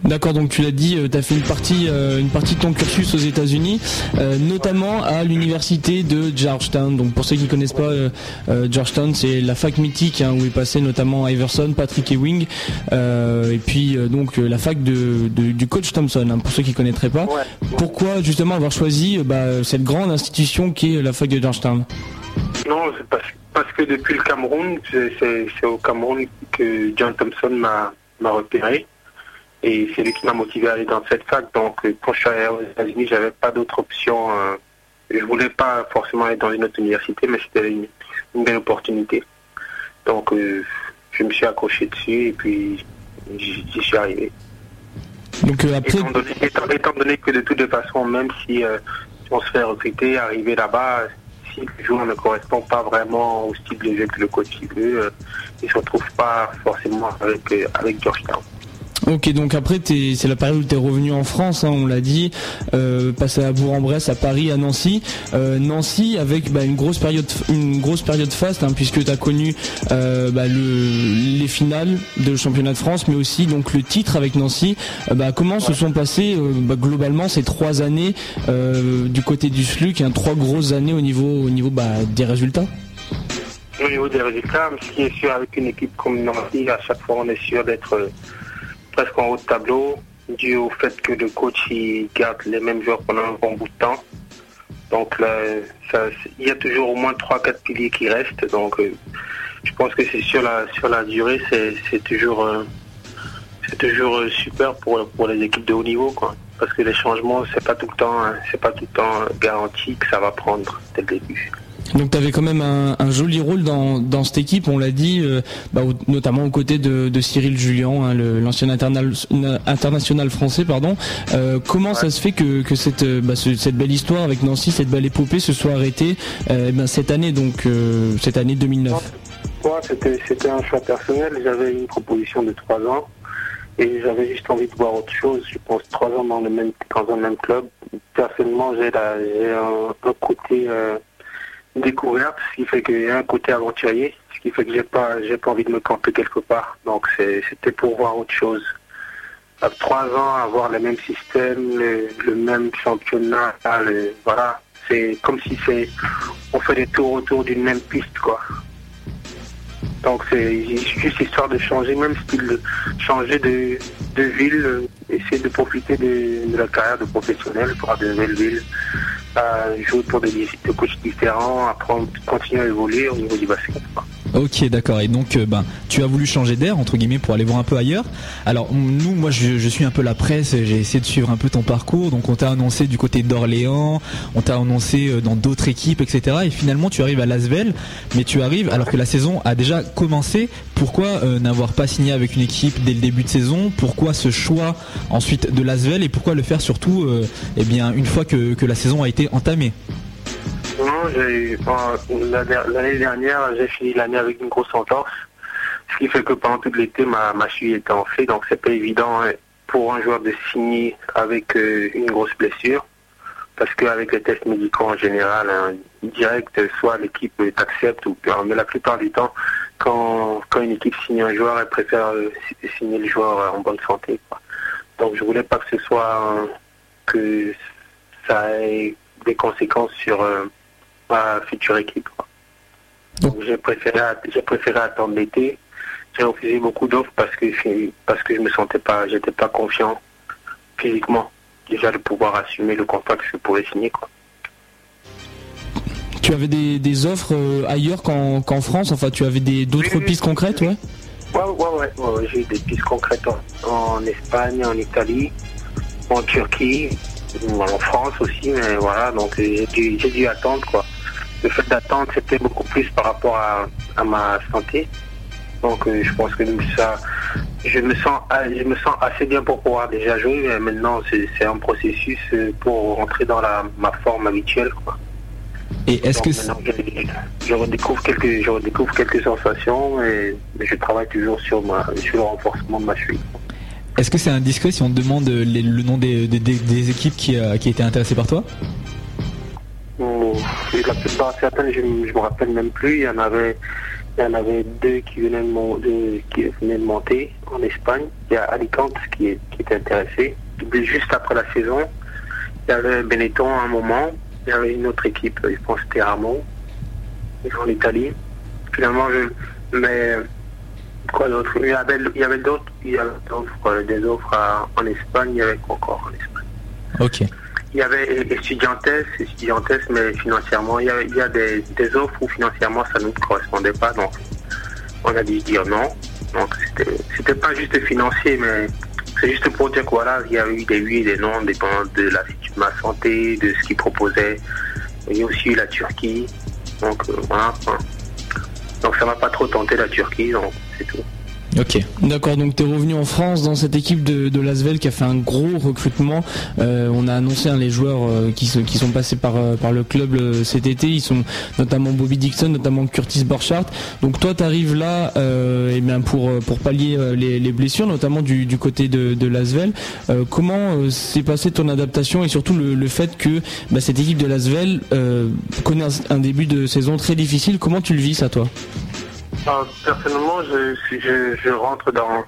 D'accord, donc tu l'as dit, tu as fait une partie, euh, une partie de ton cursus aux États-Unis, euh, notamment à l'université de Georgetown. Donc pour ceux qui connaissent pas euh, euh, Georgetown, c'est la fac mythique hein, où est passé notamment Iverson, Patrick Ewing, euh, et puis euh, donc euh, la fac de, de- du coach Thompson. hein, pour ceux qui connaîtraient pas, pourquoi justement avoir choisi euh, bah, cette grande institution qui est la fac de Georgetown? Non, c'est parce, parce que depuis le Cameroun, c'est au Cameroun que John Thompson m'a repéré. Et c'est lui qui m'a motivé à aller dans cette fac. Donc euh, quand je suis allé aux États-Unis, j'avais pas d'autre option. euh, je voulais pas forcément aller dans une autre université, mais c'était une, une belle opportunité. Donc euh, je me suis accroché dessus et puis j'y suis arrivé. Donc euh, après, Étant donné, étant- étant donné que de toutes les façons, même si euh, on se fait recruter, arriver là-bas, si le joueur ne correspond pas vraiment au style de jeu que le coach veut, il se retrouve pas forcément avec, avec Georgetown. Ok, donc après, c'est la période où tu es revenu en France, hein, on l'a dit, euh, passé à Bourg-en-Bresse, à Paris, à Nancy. Euh, Nancy avec bah, une grosse période, une grosse période faste, hein, puisque tu as connu euh, bah, le, les finales de championnat de France, mais aussi donc le titre avec Nancy. Bah, comment se sont passées globalement ces trois années du côté du SLUC, hein, trois grosses années au niveau, au niveau des résultats? Au niveau des résultats, ce qui est sûr avec une équipe comme Nancy, à chaque fois on est sûr d'être presque en haut de tableau, dû au fait que le coach il garde les mêmes joueurs pendant un bon bout de temps. Donc là, il y a toujours au moins 3-4 piliers qui restent. Donc euh, je pense que c'est sur la sur la durée, c'est toujours euh, c'est toujours euh, super pour pour les équipes de haut niveau quoi. Parce que les changements, c'est pas hein, pas tout le temps garanti que ça va prendre dès le début. Donc tu avais quand même un, un joli rôle dans, dans cette équipe, on l'a dit, euh, bah, au- notamment aux côtés de, de Cyril Julien, hein, l'ancien internal- international français. pardon. Euh, comment ça se fait que, que cette, euh, bah, ce- cette belle histoire avec Nancy, cette belle épopée se soit arrêtée euh, eh ben, cette année, donc cette année 2009 Moi, c'était c'était un choix personnel. J'avais une proposition de trois ans et j'avais juste envie de voir autre chose. Je pense trois ans dans le même dans un même club. Personnellement, j'ai un, un côté euh, découverte, ce qui fait qu'il y a un côté aventurier, ce qui fait que j'ai pas j'ai pas envie de me camper quelque part. Donc c'était pour voir autre chose. À trois ans, avoir le même système, le, même championnat, voilà, c'est comme si c'est on fait des tours autour d'une même piste, quoi. Donc c'est juste histoire de changer, même style, de changer de, de ville, euh, essayer de profiter de, la carrière de professionnel pour de nouvelles euh, jouer pour des, des coachs différents, apprendre, continuer à évoluer au niveau du basket. Ok, d'accord. Et donc, euh, ben, tu as voulu changer d'air entre guillemets pour aller voir un peu ailleurs. Alors, nous, moi, je, suis un peu la presse. J'ai essayé de suivre un peu ton parcours. Donc, on t'a annoncé du côté d'Orléans, on t'a annoncé euh, dans d'autres équipes, etc. Et finalement, tu arrives à Lasvel, mais tu arrives alors que la saison a déjà commencé. Pourquoi euh, n'avoir pas signé avec une équipe dès le début de saison? Pourquoi ce choix ensuite de Lasvel? Et pourquoi le faire surtout, eh bien, une fois que la saison a été entamée? L'année dernière, j'ai fini l'année avec une grosse entorse. Ce qui fait que pendant tout l'été, ma, ma cheville était enflée, donc c'est pas évident hein, pour un joueur de signer avec euh, une grosse blessure. Parce qu'avec les tests médicaux en général, hein, direct, soit l'équipe t'accepte, mais la plupart du temps, quand, quand une équipe signe un joueur, elle préfère euh, si- signer le joueur euh, en bonne santé. Donc je voulais pas que ce soit que ça ait des conséquences sur ma future équipe. quoi. Donc j'ai préféré, j'ai préféré attendre l'été. J'ai refusé beaucoup d'offres parce que parce que je me sentais pas, j'étais pas confiant physiquement déjà de pouvoir assumer le contrat que je pouvais signer quoi. Tu avais des, des offres euh, ailleurs qu'en France? Enfin, tu avais des d'autres Oui, pistes concrètes, ouais? Ouais, ouais, ouais, ouais, ouais, j'ai eu des pistes concrètes en, en Espagne, en Italie, en Turquie, en France aussi, mais voilà, donc euh, j'ai dû, j'ai dû attendre quoi. Le fait d'attendre, c'était beaucoup plus par rapport à, à ma santé. Donc euh, je pense que ça, je me sens, ah, je me sens assez bien pour pouvoir déjà jouer, mais maintenant c'est un processus euh, pour rentrer dans la, ma forme habituelle. Quoi. Et est-ce que je, je redécouvre quelques, je redécouvre quelques sensations et je travaille toujours sur ma, sur le renforcement de ma cheville. est-ce que c'est indiscret si on te demande euh, les- le nom des, des- des- des équipes qui, euh, qui étaient intéressées par toi? La plupart, certaines, je, ne me rappelle même plus. Il y en avait, il y en avait deux qui venaient de, qui venaient de monter en Espagne. Il y a Alicante qui, est, qui était intéressé. Juste après la saison, il y avait Benetton à un moment. Il y avait une autre équipe, je pense que c'était Ramon, en Italie. Finalement, je, mais quoi d'autre? Il y avait, il y avait d'autres, il y avait d'autres, des offres en Espagne. Il y avait encore en Espagne? Ok. Il y avait étudiantes, étudiantes, mais financièrement, il y a, il y a des, offres où financièrement ça ne nous correspondait pas, donc on a dû dire non. Donc c'était pas juste financier, mais c'est juste pour dire que voilà, il y a eu des oui et des non, dépendant de la de ma santé, de ce qu'ils proposaient. Il y a aussi eu la Turquie, donc euh, voilà. hein. Donc ça m'a pas trop tenté la Turquie, donc c'est tout. Ok. D'accord, donc tu es revenu en France dans cette équipe de, de Lasvel qui a fait un gros recrutement. Euh, on a annoncé hein, les joueurs euh, qui, sont passés par, euh, le club cet été. Ils sont notamment Bobby Dixon, notamment Curtis Borchardt. Donc toi, tu arrives là euh, eh bien pour, pallier les, les blessures, notamment du, côté de, de Lasvel. Comment s'est passée ton adaptation et surtout le, fait que bah, cette équipe de Lasvel connaît un début de saison très difficile Comment tu le vis ça, toi? Personnellement, je, je, je rentre dans,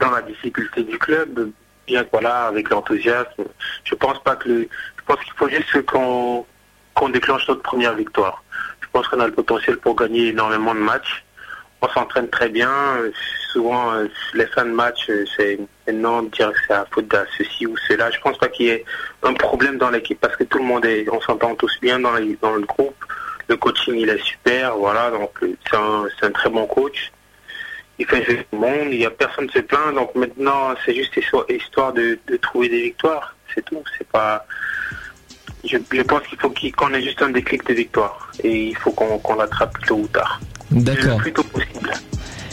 dans la difficulté du club, bien que voilà, avec l'enthousiasme. Je pense pas que le, je pense qu'il faut juste qu'on déclenche notre première victoire. Je pense qu'on a le potentiel pour gagner énormément de matchs. On s'entraîne très bien. Souvent, euh, les fins de match, euh, c'est de dire que c'est à faute de ceci ou cela. Je pense pas qu'il y ait un problème dans l'équipe parce que tout le monde est, on s'entend tous bien dans, dans le groupe. Le coaching, il est super, voilà, donc euh, c'est un, c'est un très bon coach. Il fait jouer tout le monde, il y a personne se plaint, donc maintenant c'est juste histoire, de, de trouver des victoires, c'est tout. C'est pas. Je, je pense qu'il faut qu'on ait juste un déclic de victoire et il faut qu'on l'attrape tôt ou tard. Le D'accord. plus tôt possible.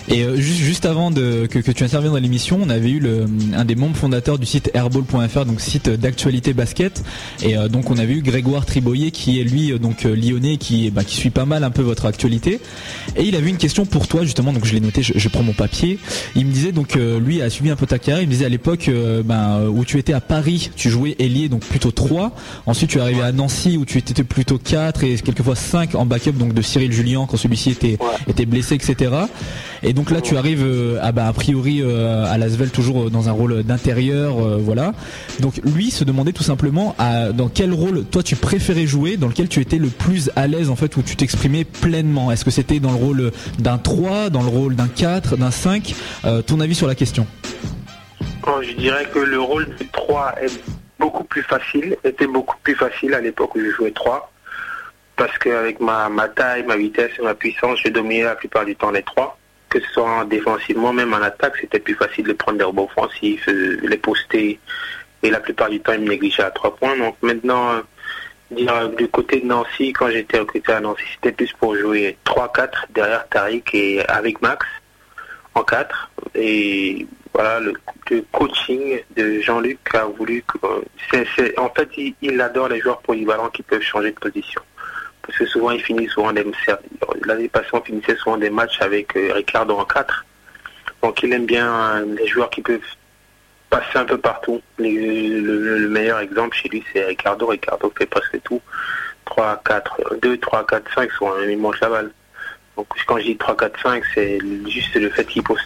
Et euh, juste, juste avant de, que, que tu interviennes dans l'émission, on avait eu le, un des membres fondateurs du site airball.fr, donc site d'actualité basket. Et euh, donc on avait eu Grégoire Triboyer qui est lui euh, donc lyonnais, qui, bah, qui suit pas mal un peu votre actualité. Et il avait une question pour toi justement, donc je l'ai noté, je, je prends mon papier. Il me disait donc euh, lui a suivi un peu ta carrière. Il me disait à l'époque euh, ben, où tu étais à Paris, tu jouais ailier donc plutôt 3. Ensuite tu es arrivé à Nancy où tu étais plutôt 4 et quelquefois 5 en backup donc de Cyril Julien quand celui-ci était était blessé etc. Et donc là, tu arrives euh, à, bah, a priori euh, à Lasvel toujours euh, dans un rôle d'intérieur, voilà. Donc lui se demandait tout simplement à, dans quel rôle toi tu préférais jouer, dans lequel tu étais le plus à l'aise en fait, où tu t'exprimais pleinement. Est-ce que c'était dans le rôle d'un 3, dans le rôle d'un 4, d'un 5 Euh, Ton avis sur la question? Je dirais que le rôle du 3 est beaucoup plus facile, était beaucoup plus facile à l'époque où je jouais 3. parce qu'avec ma, taille, ma vitesse et ma puissance, je dominais la plupart du temps les trois. Que ce soit en défensivement, même en attaque, c'était plus facile de prendre des rebonds offensifs, euh, les poster. Et la plupart du temps, ils me négligeaient à trois points. Donc maintenant, euh, euh, du côté de Nancy, quand j'étais recruté à Nancy, c'était plus pour jouer 3-4 derrière Tariq et avec Max en 4. Et voilà, le, coaching de Jean-Luc a voulu que. en fait, il adore les joueurs polyvalents qui peuvent changer de position. Parce que souvent, il finit souvent des. L'année passée, on finissait souvent des matchs avec Ricardo en 4. Donc, il aime bien euh, les joueurs qui peuvent passer un peu partout. Le, le meilleur exemple chez lui, c'est Ricardo. Ricardo fait presque tout. 3, 4, 2, 3, 4, 5, souvent, il mange la balle. Donc quand je dis 3, 4, 5, c'est juste le fait qu'il pose,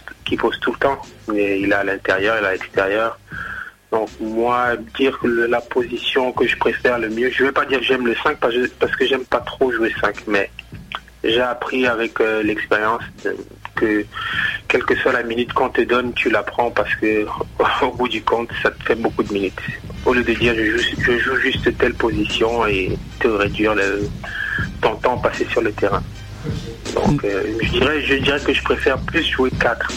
tout le temps. Il est à l'intérieur, il est à l'extérieur. Donc moi, dire la position que je préfère le mieux, je ne vais pas dire que j'aime le 5 parce, que- parce que j'aime pas trop jouer 5, mais j'ai appris avec euh, l'expérience euh, que quelle que soit la minute qu'on te donne, tu la prends parce que *laughs* au bout du compte, ça te fait beaucoup de minutes. Au lieu de dire je joue, je joue juste telle position et te réduire le, ton temps passé sur le terrain. Donc euh, je dirais je dirais que je préfère plus jouer 4.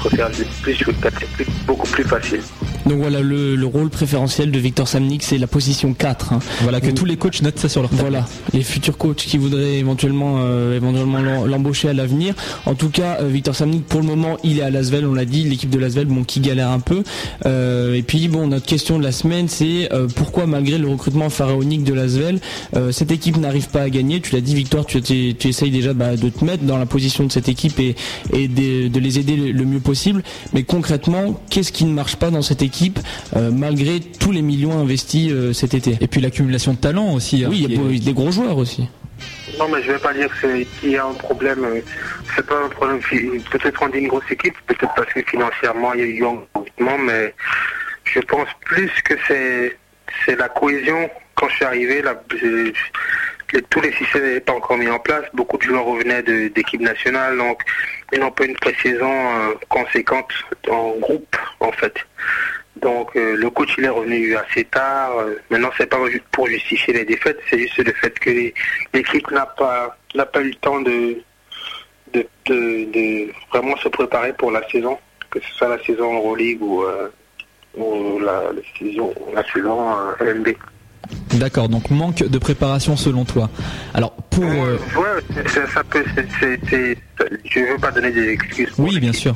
Préfère plus jouer 4, c'est plus- beaucoup plus facile. Donc voilà, le, le rôle préférentiel de Victor Samnik, c'est la position 4. hein. Voilà, que tous les coachs notent ça sur leur table. Voilà, les futurs coachs qui voudraient éventuellement euh, éventuellement l'em- l'embaucher à l'avenir. En tout cas, euh, Victor Samnik, pour le moment, il est à Lasvel, on l'a dit, l'équipe de Lasvel, bon, qui galère un peu. Euh, et puis, bon, notre question de la semaine, c'est euh, pourquoi, malgré le recrutement pharaonique de Lasvel, euh, cette équipe n'arrive pas à gagner? Tu l'as dit, Victor, tu, tu, tu essayes déjà bah, de te mettre dans la position de cette équipe et, et de, de les aider le, le mieux possible. Mais concrètement, qu'est-ce qui ne marche pas dans cette équipe, euh, malgré tous les millions investis euh, cet été? Et puis l'accumulation de talent aussi. hein, Oui, il y a est- des gros joueurs aussi. Non, mais je vais pas dire qu'il y a un problème. euh, C'est pas un problème. Peut-être on dit une grosse équipe, peut-être parce que financièrement il y a eu un recrutement, mais je pense plus que c'est c'est la cohésion. Quand je suis arrivé, là, tous les systèmes n'étaient pas encore mis en place. Beaucoup de joueurs revenaient d'équipe nationale, donc ils n'ont pas une pré-saison euh, conséquente en groupe, en fait. Donc euh, le coach est revenu assez tard. Euh, maintenant c'est pas pour justifier les défaites, c'est juste le fait que l'équipe n'a pas n'a pas eu le temps de de, vraiment se préparer pour la saison, que ce soit la saison Euroleague ou ou la, saison la LNB. D'accord, donc manque de préparation selon toi. Alors pour... euh, Ouais, c'est- c'est- ça peut, je veux pas donner des excuses. Oui, bien sûr.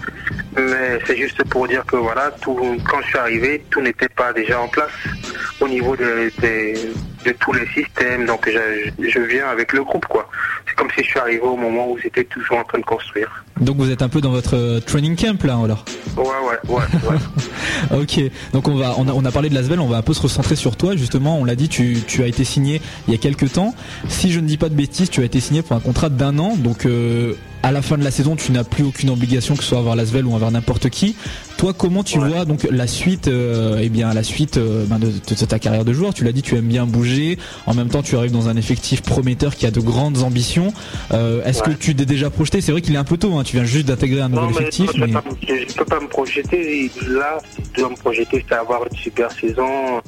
Mais c'est juste pour dire que voilà, tout, quand je suis arrivé, tout n'était pas déjà en place au niveau de, de, de tous les systèmes. Donc je, je viens avec le groupe, quoi. C'est comme si je suis arrivé au moment où j'étais toujours en train de construire. Donc vous êtes un peu dans votre euh, training camp là alors? Ouais, ouais, ouais, ouais. *laughs* Ok, donc on va, on a, on a parlé de Lasvel, on va un peu se recentrer sur toi justement. On l'a dit, tu, tu as été signé il y a quelques temps. Si je ne dis pas de bêtises, tu as été signé pour un contrat d'un an. Donc euh, à la fin de la saison, tu n'as plus aucune obligation que ce soit envers Lasvel ou envers n'importe qui. Toi, comment tu Ouais. vois donc la suite, euh, eh bien la suite euh, ben, de, de ta carrière de joueur? Tu l'as dit, tu aimes bien bouger. En même temps, tu arrives dans un effectif prometteur qui a de grandes ambitions. Euh, Est-ce Ouais. que tu t'es déjà projeté? C'est vrai qu'il est un peu tôt. Hein, tu viens juste d'intégrer un nouvel Non, mais effectif. je ne mais- peux pas me projeter. Là, je dois me projeter, c'est avoir une super saison,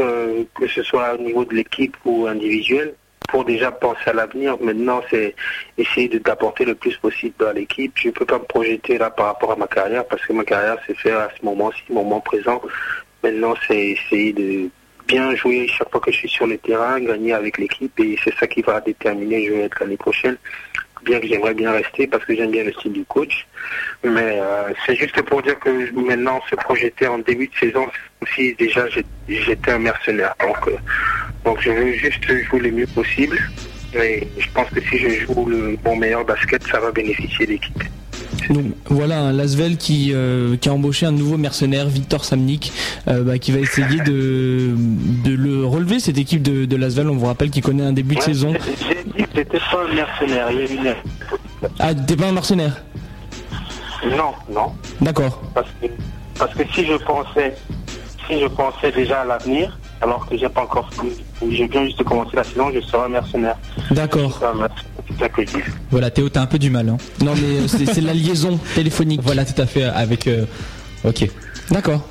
euh, que ce soit au niveau de l'équipe ou individuel, pour déjà penser à l'avenir. Maintenant, c'est essayer de t'apporter le plus possible à l'équipe. Je ne peux pas me projeter là par rapport à ma carrière, parce que ma carrière s'est faite à ce moment-ci, moment présent. Maintenant, c'est essayer de bien jouer chaque fois que je suis sur le terrain, gagner avec l'équipe, et c'est ça qui va déterminer je vais être l'année prochaine. Bien que j'aimerais bien rester parce que j'aime bien le style du coach. Mais euh, c'est juste pour dire que maintenant se projeter en début de saison, c'est comme si déjà j'étais un mercenaire. Donc, euh, donc je veux juste jouer le mieux possible. Et je pense que si je joue le mon meilleur basket, ça va bénéficier l'équipe. Donc voilà un Lasvel qui, euh, qui a embauché un nouveau mercenaire, Victor Samnik, euh, bah, qui va essayer de, de le relever cette équipe de, de Lasvel. On vous rappelle qu'il connaît un début de Ouais, saison. J'ai dit que pas un mercenaire. Il y a une... Ah, t'es pas un mercenaire? Non, non. D'accord. Parce que, parce que si je pensais, si je pensais déjà à l'avenir, alors que j'ai pas encore, ou j'ai bien juste commencé la saison, je serais un mercenaire. D'accord. Je. Voilà, Théo, t'as un peu du mal. Hein. Non mais euh, c'est la liaison téléphonique. Voilà, tout à fait. Avec. euh, Ok. D'accord.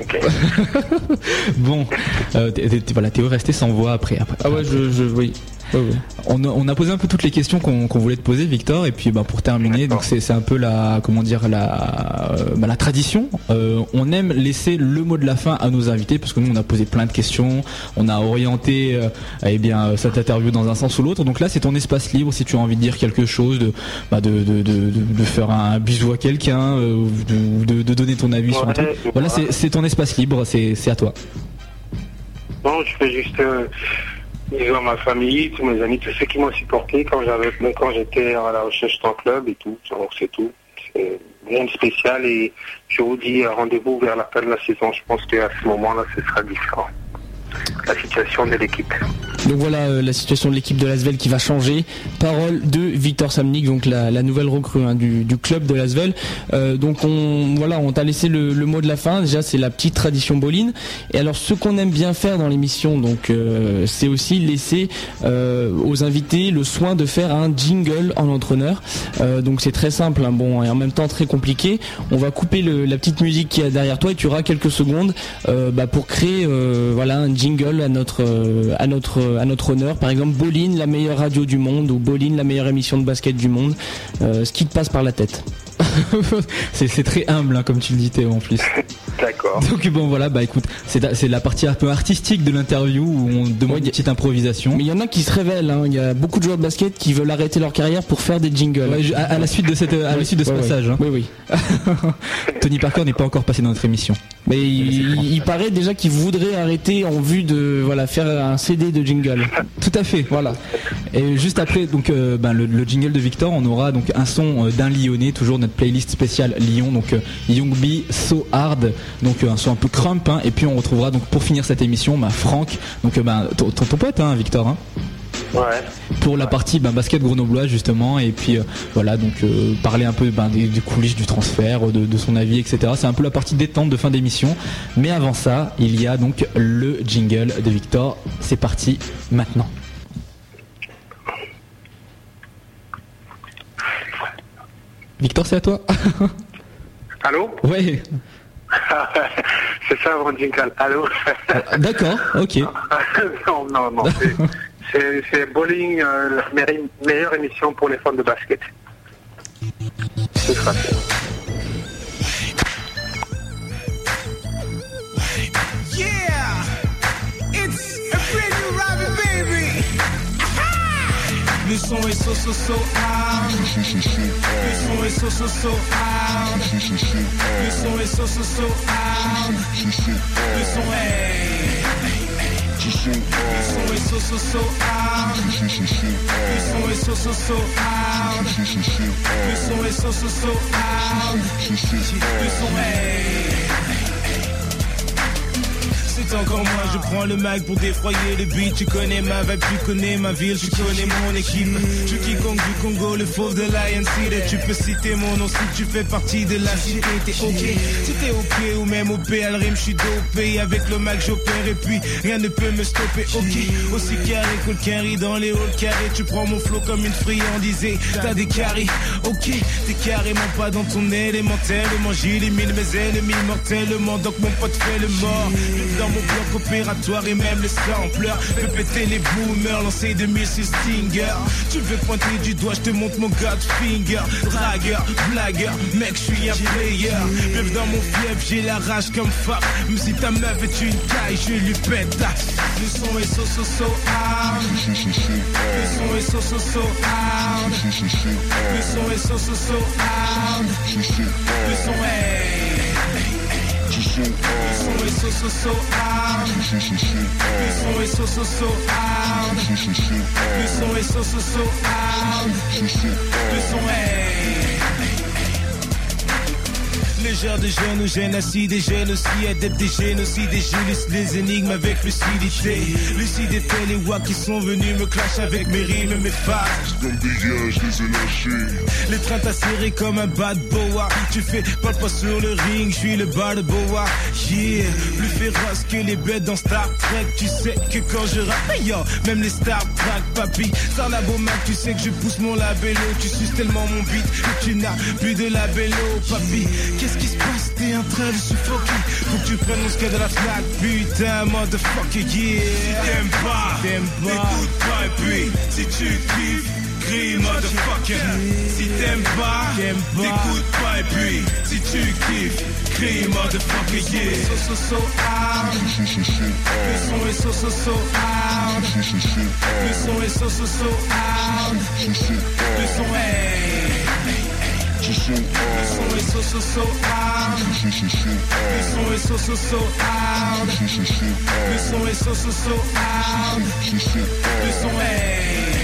Ok. *laughs* bon, euh, voilà, Théo est resté sans voix après. après Ah ouais, je, je oui. On a, on a posé un peu toutes les questions qu'on voulait te poser, Victor, et puis bah, pour terminer, donc c'est un peu la comment dire la euh, bah, la tradition. Euh, on aime laisser le mot de la fin à nos invités parce que nous on a posé plein de questions, on a orienté euh, eh bien cette interview dans un sens ou l'autre. Donc là c'est ton espace libre si tu as envie de dire quelque chose, de bah, de, de, de, de- de faire un bisou à quelqu'un, euh, de, de, de donner ton avis sur un truc. Voilà, c'est ton espace libre, c'est c'est à toi. Non, je fais juste euh, bisous à ma famille, tous mes amis, tous ceux qui m'ont supporté quand j'avais quand j'étais à la recherche d'un club et tout. C'est tout. C'est rien de spécial et je vous dis euh, rendez-vous vers la fin de la saison. Je pense qu'à ce moment-là, ce sera différent. La situation de l'équipe. Donc voilà euh, la situation de l'équipe de Lasvel qui va changer. Parole de Victor Samnik, donc la, nouvelle recrue hein, du, club de Lasvel. Euh, donc on voilà, on t'a laissé le, mot de la fin. Déjà c'est la petite tradition boline. Et alors ce qu'on aime bien faire dans l'émission, donc euh, c'est aussi laisser euh, aux invités le soin de faire un jingle en entraîneur. Donc c'est très simple, hein, bon et en même temps très compliqué. On va couper la petite musique qui est derrière toi et tu auras quelques secondes bah, pour créer voilà un jingle à notre à notre honneur. Par exemple, Boline, la meilleure radio du monde, ou Boline, la meilleure émission de basket du monde. Euh, ce qui te passe par la tête? C'est c'est très humble hein, comme tu le dis Théo en plus. *laughs* D'accord. Donc bon voilà bah écoute c'est la- c'est la partie un peu artistique de l'interview où on demande Ouais, une petite improvisation. Mais il y en a qui se révèlent. hein. Il y a beaucoup de joueurs de basket qui veulent arrêter leur carrière pour faire des jingles. Ouais, je- à, à la suite de cette à la Oui, suite de ce ouais, ouais. passage. hein. Oui, oui. *laughs* Tony Parker n'est pas encore passé dans notre émission. Mais il, il paraît déjà qu'il voudrait arrêter en vue de voilà faire un CD de jingle. *laughs* Tout à fait. Voilà. Et juste après donc euh, ben, le, le jingle de Victor, on aura donc un son euh, d'un Lyonnais, toujours notre playlist spéciale Lyon, donc euh, Young B So Hard, donc euh, un son un peu crump, hein, et puis on retrouvera donc pour finir cette émission, ben, Franck, donc euh, ben, ton, ton- ton pote, hein, Victor. Hein, Ouais. pour la partie ben, basket grenoblois justement. Et puis euh, voilà donc euh, parler un peu ben, des, des coulisses du transfert de, de son avis etc c'est un peu la partie détente de fin d'émission. Mais avant ça il y a donc le jingle de Victor. C'est parti maintenant Victor c'est à toi *laughs* Allô ouais *laughs* C'est ça mon jingle. Allô d'accord ok *laughs* Non, non, non. c'est- Bowling, euh, la meilleure, émission pour les fans de basket. C'est. Le son est so so so hard. Le son est so so so hard. Le son est so so so hard. Le son est. Le son est so so so hard. Le son est so so so hard. Le son est so so so hard. Le son est. Encore moi, je prends le mic pour défroyer le beat. Tu connais ma vibe, tu connais ma ville, tu connais mon équipe. Je quiconque du Congo, le fauve de Lion City. Tu peux citer mon nom si tu fais partie de la cité. T'es ok, si t'es ok ou même au PL rime, je suis dopé. Avec le mic, j'opère et puis rien ne peut me stopper. Ok, aussi carré que le carry dans les halls carrés. Tu prends mon flow comme une friandise. T'as des carrés, ok, t'es carrément pas dans ton élément tellement j'élimine mes ennemis mortellement. Donc mon pote fait le mort. Bloc opératoire et même le sampler. Fais péter les boomers, lancer des missiles Stinger. Tu veux pointer du doigt, je te montre mon Godfinger. Dragueur, blagueur, mec, je suis un player. Vive dans mon fief, j'ai la rage comme fuck. Même si ta meuf est une caille, je lui pète. ah. Le son est so so so hard. Le son est so so so hard. Le son est so so so hard. Le son est. Le son est so so so hard. Le son est so so so hard. Le son est so so so hard. Le son est. Légère de jeunes ou génocide des jeunes aussi adeptes des génocides des Julius des énigmes avec lucidité. Lucidité les wack qui sont venus me clash avec mes rimes et mes phases. Comme des gars, je les ai lâchés. les trains t'as serré comme un bad boa. Tu fais pas le pas sur le ring, je suis le bad boa. Yeah, plus féroce que les bêtes dans Star Trek. Tu sais que quand je rappe, yo, même les Star Trek papi. Sans la bombe, tu sais que je pousse mon labello. Tu suces tellement mon beat que tu n'as plus de labello papi Qu'est-ce qui se passe? T'es en train de suffoquer. Faut que tu prennes mon skate de la flag, putain, motherfucker, yeah. Si t'aimes pas, t'aimes pas, écoute pas. Et puis si tu kiffes. Crie motherfucker. Si t'aimes pas, t'écoutes pas et puis si tu kiffes, crie motherfucker yeah. So so so hard. Le son est so so so hard. Le son est so so so hard. Le son est son est so so so hard Le son est so so so hard Le son est so so so hard Le son est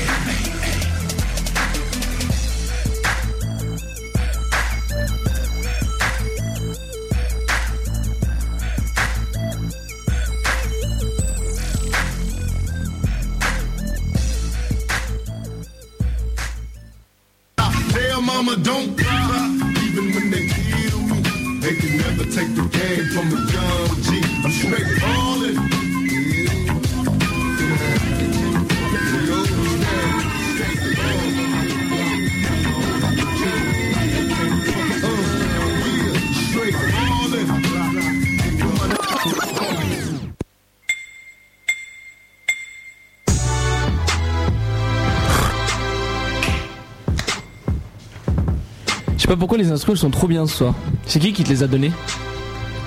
les instruments sont trop bien ce soir? C'est qui qui te les a donnés?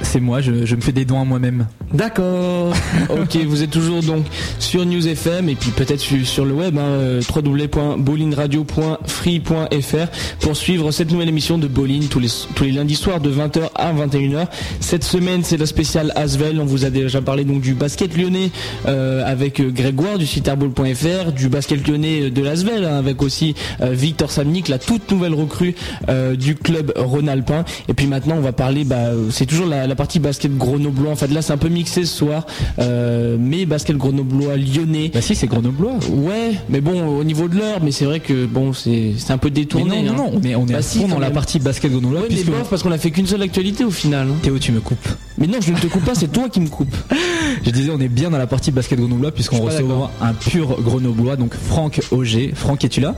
C'est moi, je, je me fais des dons à moi-même. D'accord. *laughs* ok, vous êtes toujours donc sur News FM et puis peut-être sur, le web, hein, euh, www.bowlingradio.free.fr pour suivre cette nouvelle émission de Bowling tous les, tous les lundis soirs de 20h à 21h. Cette semaine, c'est la spéciale Asvel. On vous a déjà parlé donc du basket lyonnais euh, avec euh, Grégoire du site airball.fr, du basket lyonnais de l'Asvel hein, avec aussi euh, Victor Samnik, la toute nouvelle recrue euh, du club Rhône-Alpin. Et puis maintenant, on va parler, bah, c'est toujours la, la partie basket grenoblois. En fait, là, c'est un peu mixé ce soir, euh, mais basket grenoblois lyonnais. Bah si, c'est grenoblois. Ouais, mais bon, au niveau de l'heure, mais c'est vrai que bon, c'est c'est un peu Mais détourné. non, non, hein. non, on est, on est Bah à si, fond quand dans la partie basket grenoblois Ouais, mais puisque... bof, parce qu'on a fait qu'une seule actualité au final. Théo, tu me coupes. Mais non, je ne te coupe pas, c'est toi qui me coupes. *laughs* Je disais, on est bien dans la partie basket grenoblois puisqu'on reçoit un pur grenoblois, donc Franck Auger. Franck, es-tu là?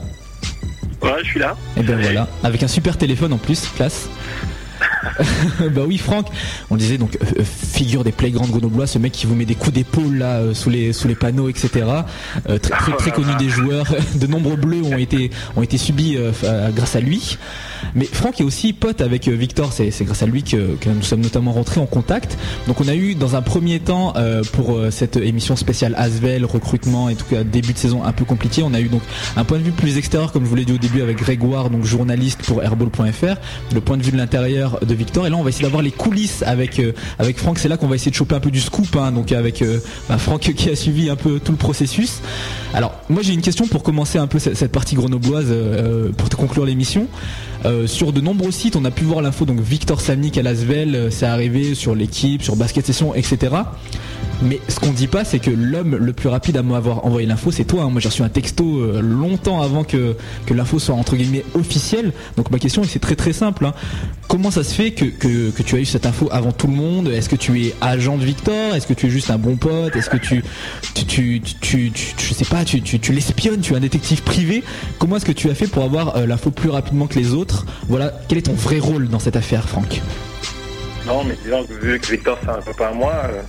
Ouais, je suis là. Et ben voilà, avec un super téléphone en plus, classe. *laughs* bah oui Franck, on disait donc euh, euh, figure des playgrounds grenoblois, ce mec qui vous met des coups d'épaule là euh, sous les sous les panneaux etc. Très très, connu des joueurs, *laughs* de nombreux bleus ont été ont été subis grâce à lui. Mais Franck est aussi pote avec Victor, c'est grâce à lui que, nous sommes notamment rentrés en contact. Donc on a eu dans un premier temps pour cette émission spéciale Asvel, recrutement et tout cas début de saison un peu compliqué, on a eu donc un point de vue plus extérieur comme je vous l'ai dit au début avec Grégoire, donc journaliste pour airball.fr, le point de vue de l'intérieur de Victor et là on va essayer d'avoir les coulisses avec euh, avec Franck, c'est là qu'on va essayer de choper un peu du scoop hein, donc avec euh, bah, Franck qui a suivi un peu tout le processus. Alors moi j'ai une question pour commencer un peu cette, cette partie grenobloise euh, pour te conclure l'émission. Euh, sur de nombreux sites, on a pu voir l'info donc Victor Samnik à Lasvel, euh, c'est arrivé sur l'équipe, sur Basket Session, etc. Mais ce qu'on dit pas, c'est que l'homme le plus rapide à m'avoir envoyé l'info, c'est toi. hein. Moi, j'ai reçu un texto euh, longtemps avant que, l'info soit entre guillemets officielle. Donc ma question, c'est très très simple. hein. Comment ça se fait que, tu as eu cette info avant tout le monde? Est-ce que tu es agent de Victor? Est-ce que tu es juste un bon pote? Est-ce que tu, tu, tu, tu, tu- je sais pas, tu, tu, tu l'espionnes Tu es un détective privé? Comment est-ce que tu as fait pour avoir l'info plus rapidement que les autres? Voilà, quel est ton vrai rôle dans cette affaire, Franck Non, mais disons que vu que Victor c'est un copain à moi, euh,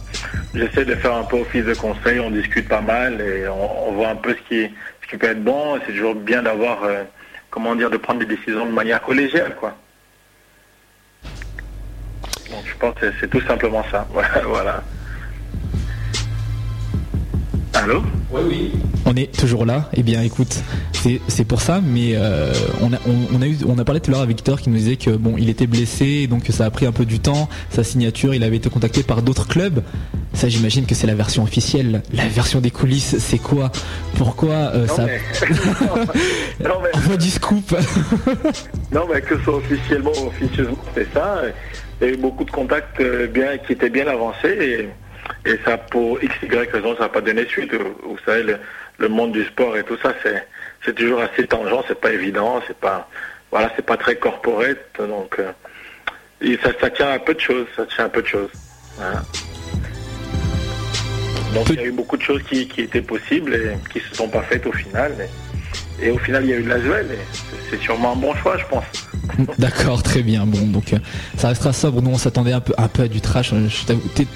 j'essaie de faire un peu office de conseil, on discute pas mal et on, voit un peu ce qui, ce peut être bon. C'est toujours bien d'avoir, euh, comment dire, de prendre des décisions de manière collégiale, quoi. Donc je pense que c'est tout simplement ça. *laughs* Voilà. Allô On est toujours là. Eh bien, écoute, c'est c'est pour ça, mais euh, on, a, on, on a eu, on a parlé tout à l'heure avec Victor qui nous disait que bon, il était blessé, donc ça a pris un peu du temps. Sa signature, il avait été contacté par d'autres clubs. Ça, j'imagine que c'est la version officielle. La version des coulisses, c'est quoi? Pourquoi euh, Non, ça mais... *laughs* non, mais... envoie du scoop? *laughs* Non, mais que ce soit officiellement ou officieusement, c'est ça. Il y a eu beaucoup de contacts euh, bien, qui étaient bien avancés et, et ça, pour x, y raison, ça n'a pas donné suite. Vous savez, le, monde du sport et tout ça, c'est, c'est toujours assez tangent, c'est pas évident, c'est pas, voilà, c'est pas très corporate, donc, euh, et ça, tient à peu de choses, ça tient à peu de choses. Voilà. Donc il y a eu beaucoup de choses qui, qui étaient possibles et qui se sont pas faites au final. et au final, il y a eu Laswell et c'est- c'est sûrement un bon choix, je pense, *laughs* D'accord, très bien. Bon, donc euh, ça restera sobre. Nous, on s'attendait un peu, un peu à du trash. Euh, je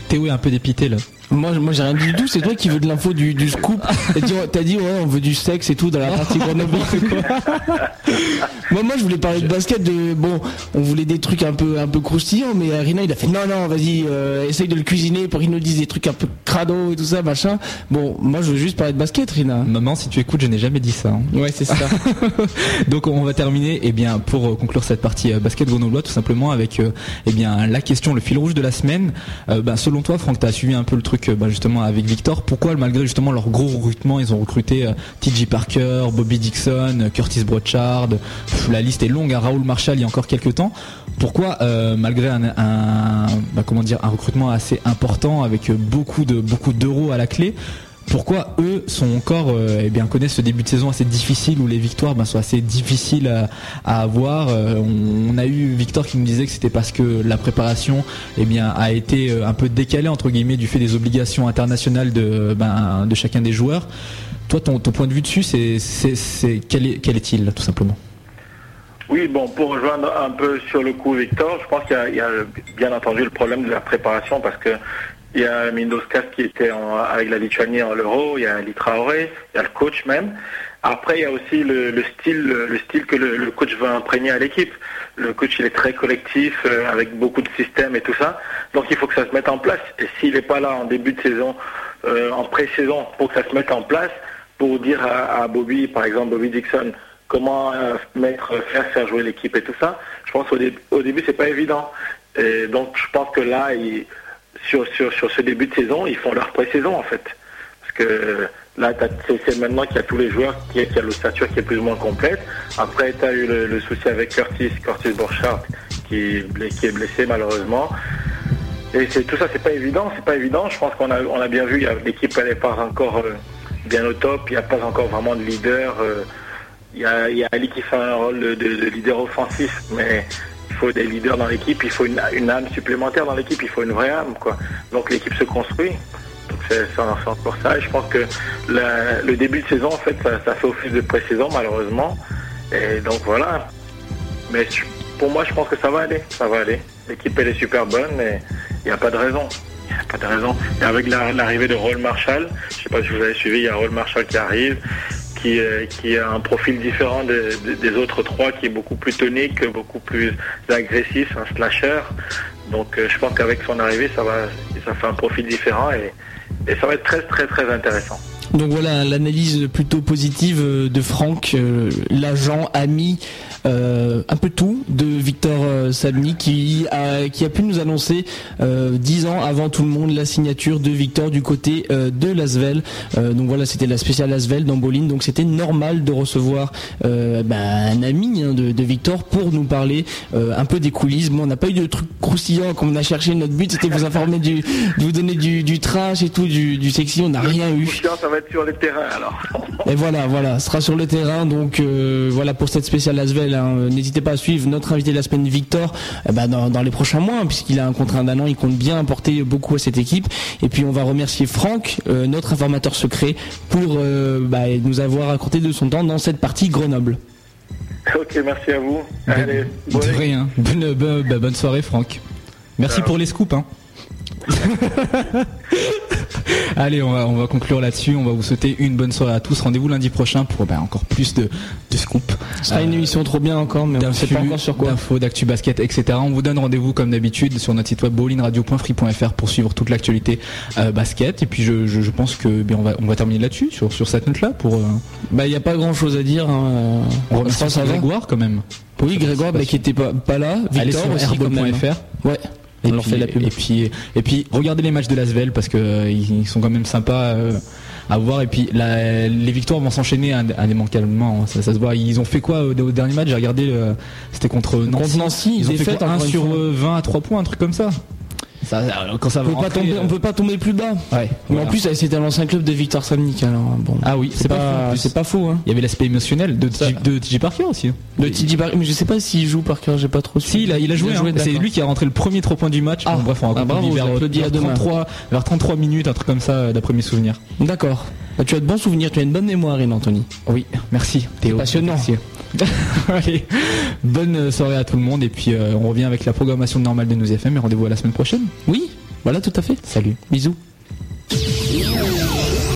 Théo est un peu dépité là. Moi, moi j'ai rien dit du tout, c'est toi qui veux de l'info du, du scoop. T'as dit, t'as dit, ouais, on veut du sexe et tout dans la partie Grenoble. *laughs* moi, moi, je voulais parler de basket, de, bon, on voulait des trucs un peu, un peu croustillants, mais Rina, il a fait, non, non, vas-y, euh, essaye de le cuisiner pour qu'il nous dise des trucs un peu crado et tout ça, machin. Bon, moi, je veux juste parler de basket, Rina. Maman, si tu écoutes, je n'ai jamais dit ça. hein. Ouais, c'est ça. *laughs* Donc on va terminer eh bien pour euh, conclure cette partie euh, basket grenoblois tout simplement avec euh, eh bien la question le fil rouge de la semaine. Euh, ben, selon toi Franck, tu as suivi un peu le truc euh, ben, justement avec Victor. Pourquoi malgré justement leur gros recrutement, ils ont recruté euh, TJ Parker, Bobby Dixon, euh, Curtis Brochard, la liste est longue, à Raoul Marshall il y a encore quelques temps. Pourquoi malgré un, un- ben, comment dire un recrutement assez important avec beaucoup de beaucoup d'euros à la clé pourquoi eux sont encore euh, eh bien connaissent ce début de saison assez difficile où les victoires ben, sont assez difficiles à, avoir. Euh, on, a eu Victor qui nous disait que c'était parce que la préparation eh bien a été euh, un peu décalée entre guillemets du fait des obligations internationales de ben, chacun des joueurs. Toi ton, point de vue dessus c'est quel est quel est-il tout simplement? Oui, bon, pour rejoindre un peu sur le coup Victor, je pense qu'il y y a bien entendu le problème de la préparation parce que il y a Mindoskas qui était avec la Lituanie en l'Euro, il y a Ali Traoré, il y a le coach même. Après, il y a aussi le, le style, le style que le, coach veut imprégner à l'équipe. Le coach, il est très collectif, euh, avec beaucoup de systèmes et tout ça. Donc, il faut que ça se mette en place. Et s'il n'est pas là en début de saison, euh, en pré-saison, pour que ça se mette en place, pour dire à, Bobby, par exemple, Bobby Dixon, comment euh, mettre, faire, faire jouer l'équipe et tout ça. Je pense qu'au dé- au début, c'est pas évident. Et donc, je pense que là, ils- sur, sur, sur ce début de saison, ils font leur pré-saison, en fait. Parce que là, c'est maintenant qu'il y a tous les joueurs, qu'il y a, l'ossature qui est plus ou moins complète. Après, tu as eu le, souci avec Curtis, Curtis Borchardt, qui, est blessé malheureusement. Et tout ça, c'est pas évident, c'est pas évident. Je pense qu'on a, on a bien vu, l'équipe n'est pas encore euh, bien au top, il n'y a pas encore vraiment de leader. euh, il y, a, Ali qui fait un rôle de, de- de leader offensif, mais il faut des leaders dans l'équipe, il faut une, âme supplémentaire dans l'équipe, il faut une vraie âme, quoi. Donc l'équipe se construit. C'est encore ça. Je pense que le début de saison, en fait, ça, ça fait office de pré-saison, malheureusement. Et donc voilà. Mais pour moi, je pense que ça va aller. Ça va aller. L'équipe, elle est super bonne, mais il n'y a pas de raison. Il n'y a pas de raison. Et avec la- l'arrivée de Roll Marshall, je ne sais pas si vous avez suivi, il y a Roll Marshall qui arrive, qui, euh, qui a un profil différent de- de- des autres trois, qui est beaucoup plus tonique, beaucoup plus agressif, un slasher. Donc euh, je pense qu'avec son arrivée, ça va, ça fait un profil différent et, et ça va être très très très intéressant. Donc voilà l'analyse plutôt positive euh, de Franck, l'agent ami, euh, un peu tout de Victor euh, Sabni qui a, qui a pu nous annoncer euh, dix ans avant tout le monde la signature de Victor du côté euh, de Lasvel. Euh, donc voilà c'était la spéciale Lasvel dans Bolin. Donc c'était normal de recevoir euh, bah, un ami hein, de, de Victor pour nous parler euh, un peu des coulisses. Bon on n'a pas eu de trucs croustillants comme on a cherché. Notre but c'était de vous informer du, de vous donner du, du trash et tout, du, du sexy. On n'a rien eu. Ça va être sur les terrains alors. Et voilà, voilà, ce sera sur le terrain. Donc euh, voilà pour cette spéciale Asvel. Hein. N'hésitez pas à suivre notre invité de la semaine, Victor, eh ben, dans, dans les prochains mois, hein, puisqu'il a un contrat d'un an. Il compte bien apporter beaucoup à cette équipe. Et puis on va remercier Franck, euh, notre informateur secret, pour euh, bah, nous avoir raconté de son temps dans cette partie Grenoble. ok, merci à vous. Allez, de bonne- rien bonne, bonne, bah, bonne soirée Franck merci Alors. pour les scoops hein. *laughs* *laughs* Allez, on va, on va conclure là-dessus. On va vous souhaiter une bonne soirée à tous. Rendez-vous lundi prochain pour bah, encore plus de, de scoops. Ce sera une Euh, émission trop bien encore, mais on ne sait pas encore sur quoi. d'infos, d'actu basket, etc. On vous donne rendez-vous comme d'habitude sur notre site web bowlingradio.free.fr pour suivre toute l'actualité euh, basket. Et puis je, je, je pense que bien, on va on va terminer là-dessus sur sur cette note-là pour. euh, Bah il n'y a pas grand chose à dire. hein, on remercie. Grégoire quand même. Oui, Grégoire bah, qui était pas, pas là. Allez Victor sur aussi airball.fr. Ouais. Et On puis, fait la pub. et puis et puis regardez les matchs de Lasvel parce que euh, ils sont quand même sympas euh, à voir. Et puis la- les victoires vont s'enchaîner ind- indémentalement hein. ça, ça se voit. Ils ont fait quoi au, au dernier match? J'ai regardé c'était contre Nancy, Contre Nancy, ils ont fait défaite, quoi, 1 encore une sur fois. euh, 20 à 3 points un truc comme ça ça quand ça On va peut, pas rentrer, tomber, euh, on peut pas tomber plus bas. ouais, Mais voilà. en plus, c'était l'ancien club de Victor Samnik. Alors bon. ah oui c'est pas, c'est pas faux. Hein. il y avait l'aspect émotionnel de, TJ de TJ Parker aussi hein. De TJ Barry, mais je sais pas s'il joue par cœur. J'ai pas trop. Si, il a, il a joué. hein. C'est lui qui a rentré le premier 3 points du match. Ah. Bon, bref, on Ah, bravo, vers, vers à demain. 33, vers 33 minutes, un truc comme ça, euh, d'après mes souvenirs. D'accord. Bah, tu as de bons souvenirs. Tu as une bonne mémoire, Anthony. Oui, merci. Théo. passionnant. Merci. *laughs* Allez, bonne soirée à tout le monde et puis euh, on revient avec la programmation normale de nos FM et rendez-vous à la semaine prochaine. Oui, voilà, tout à fait. Salut, Bisous.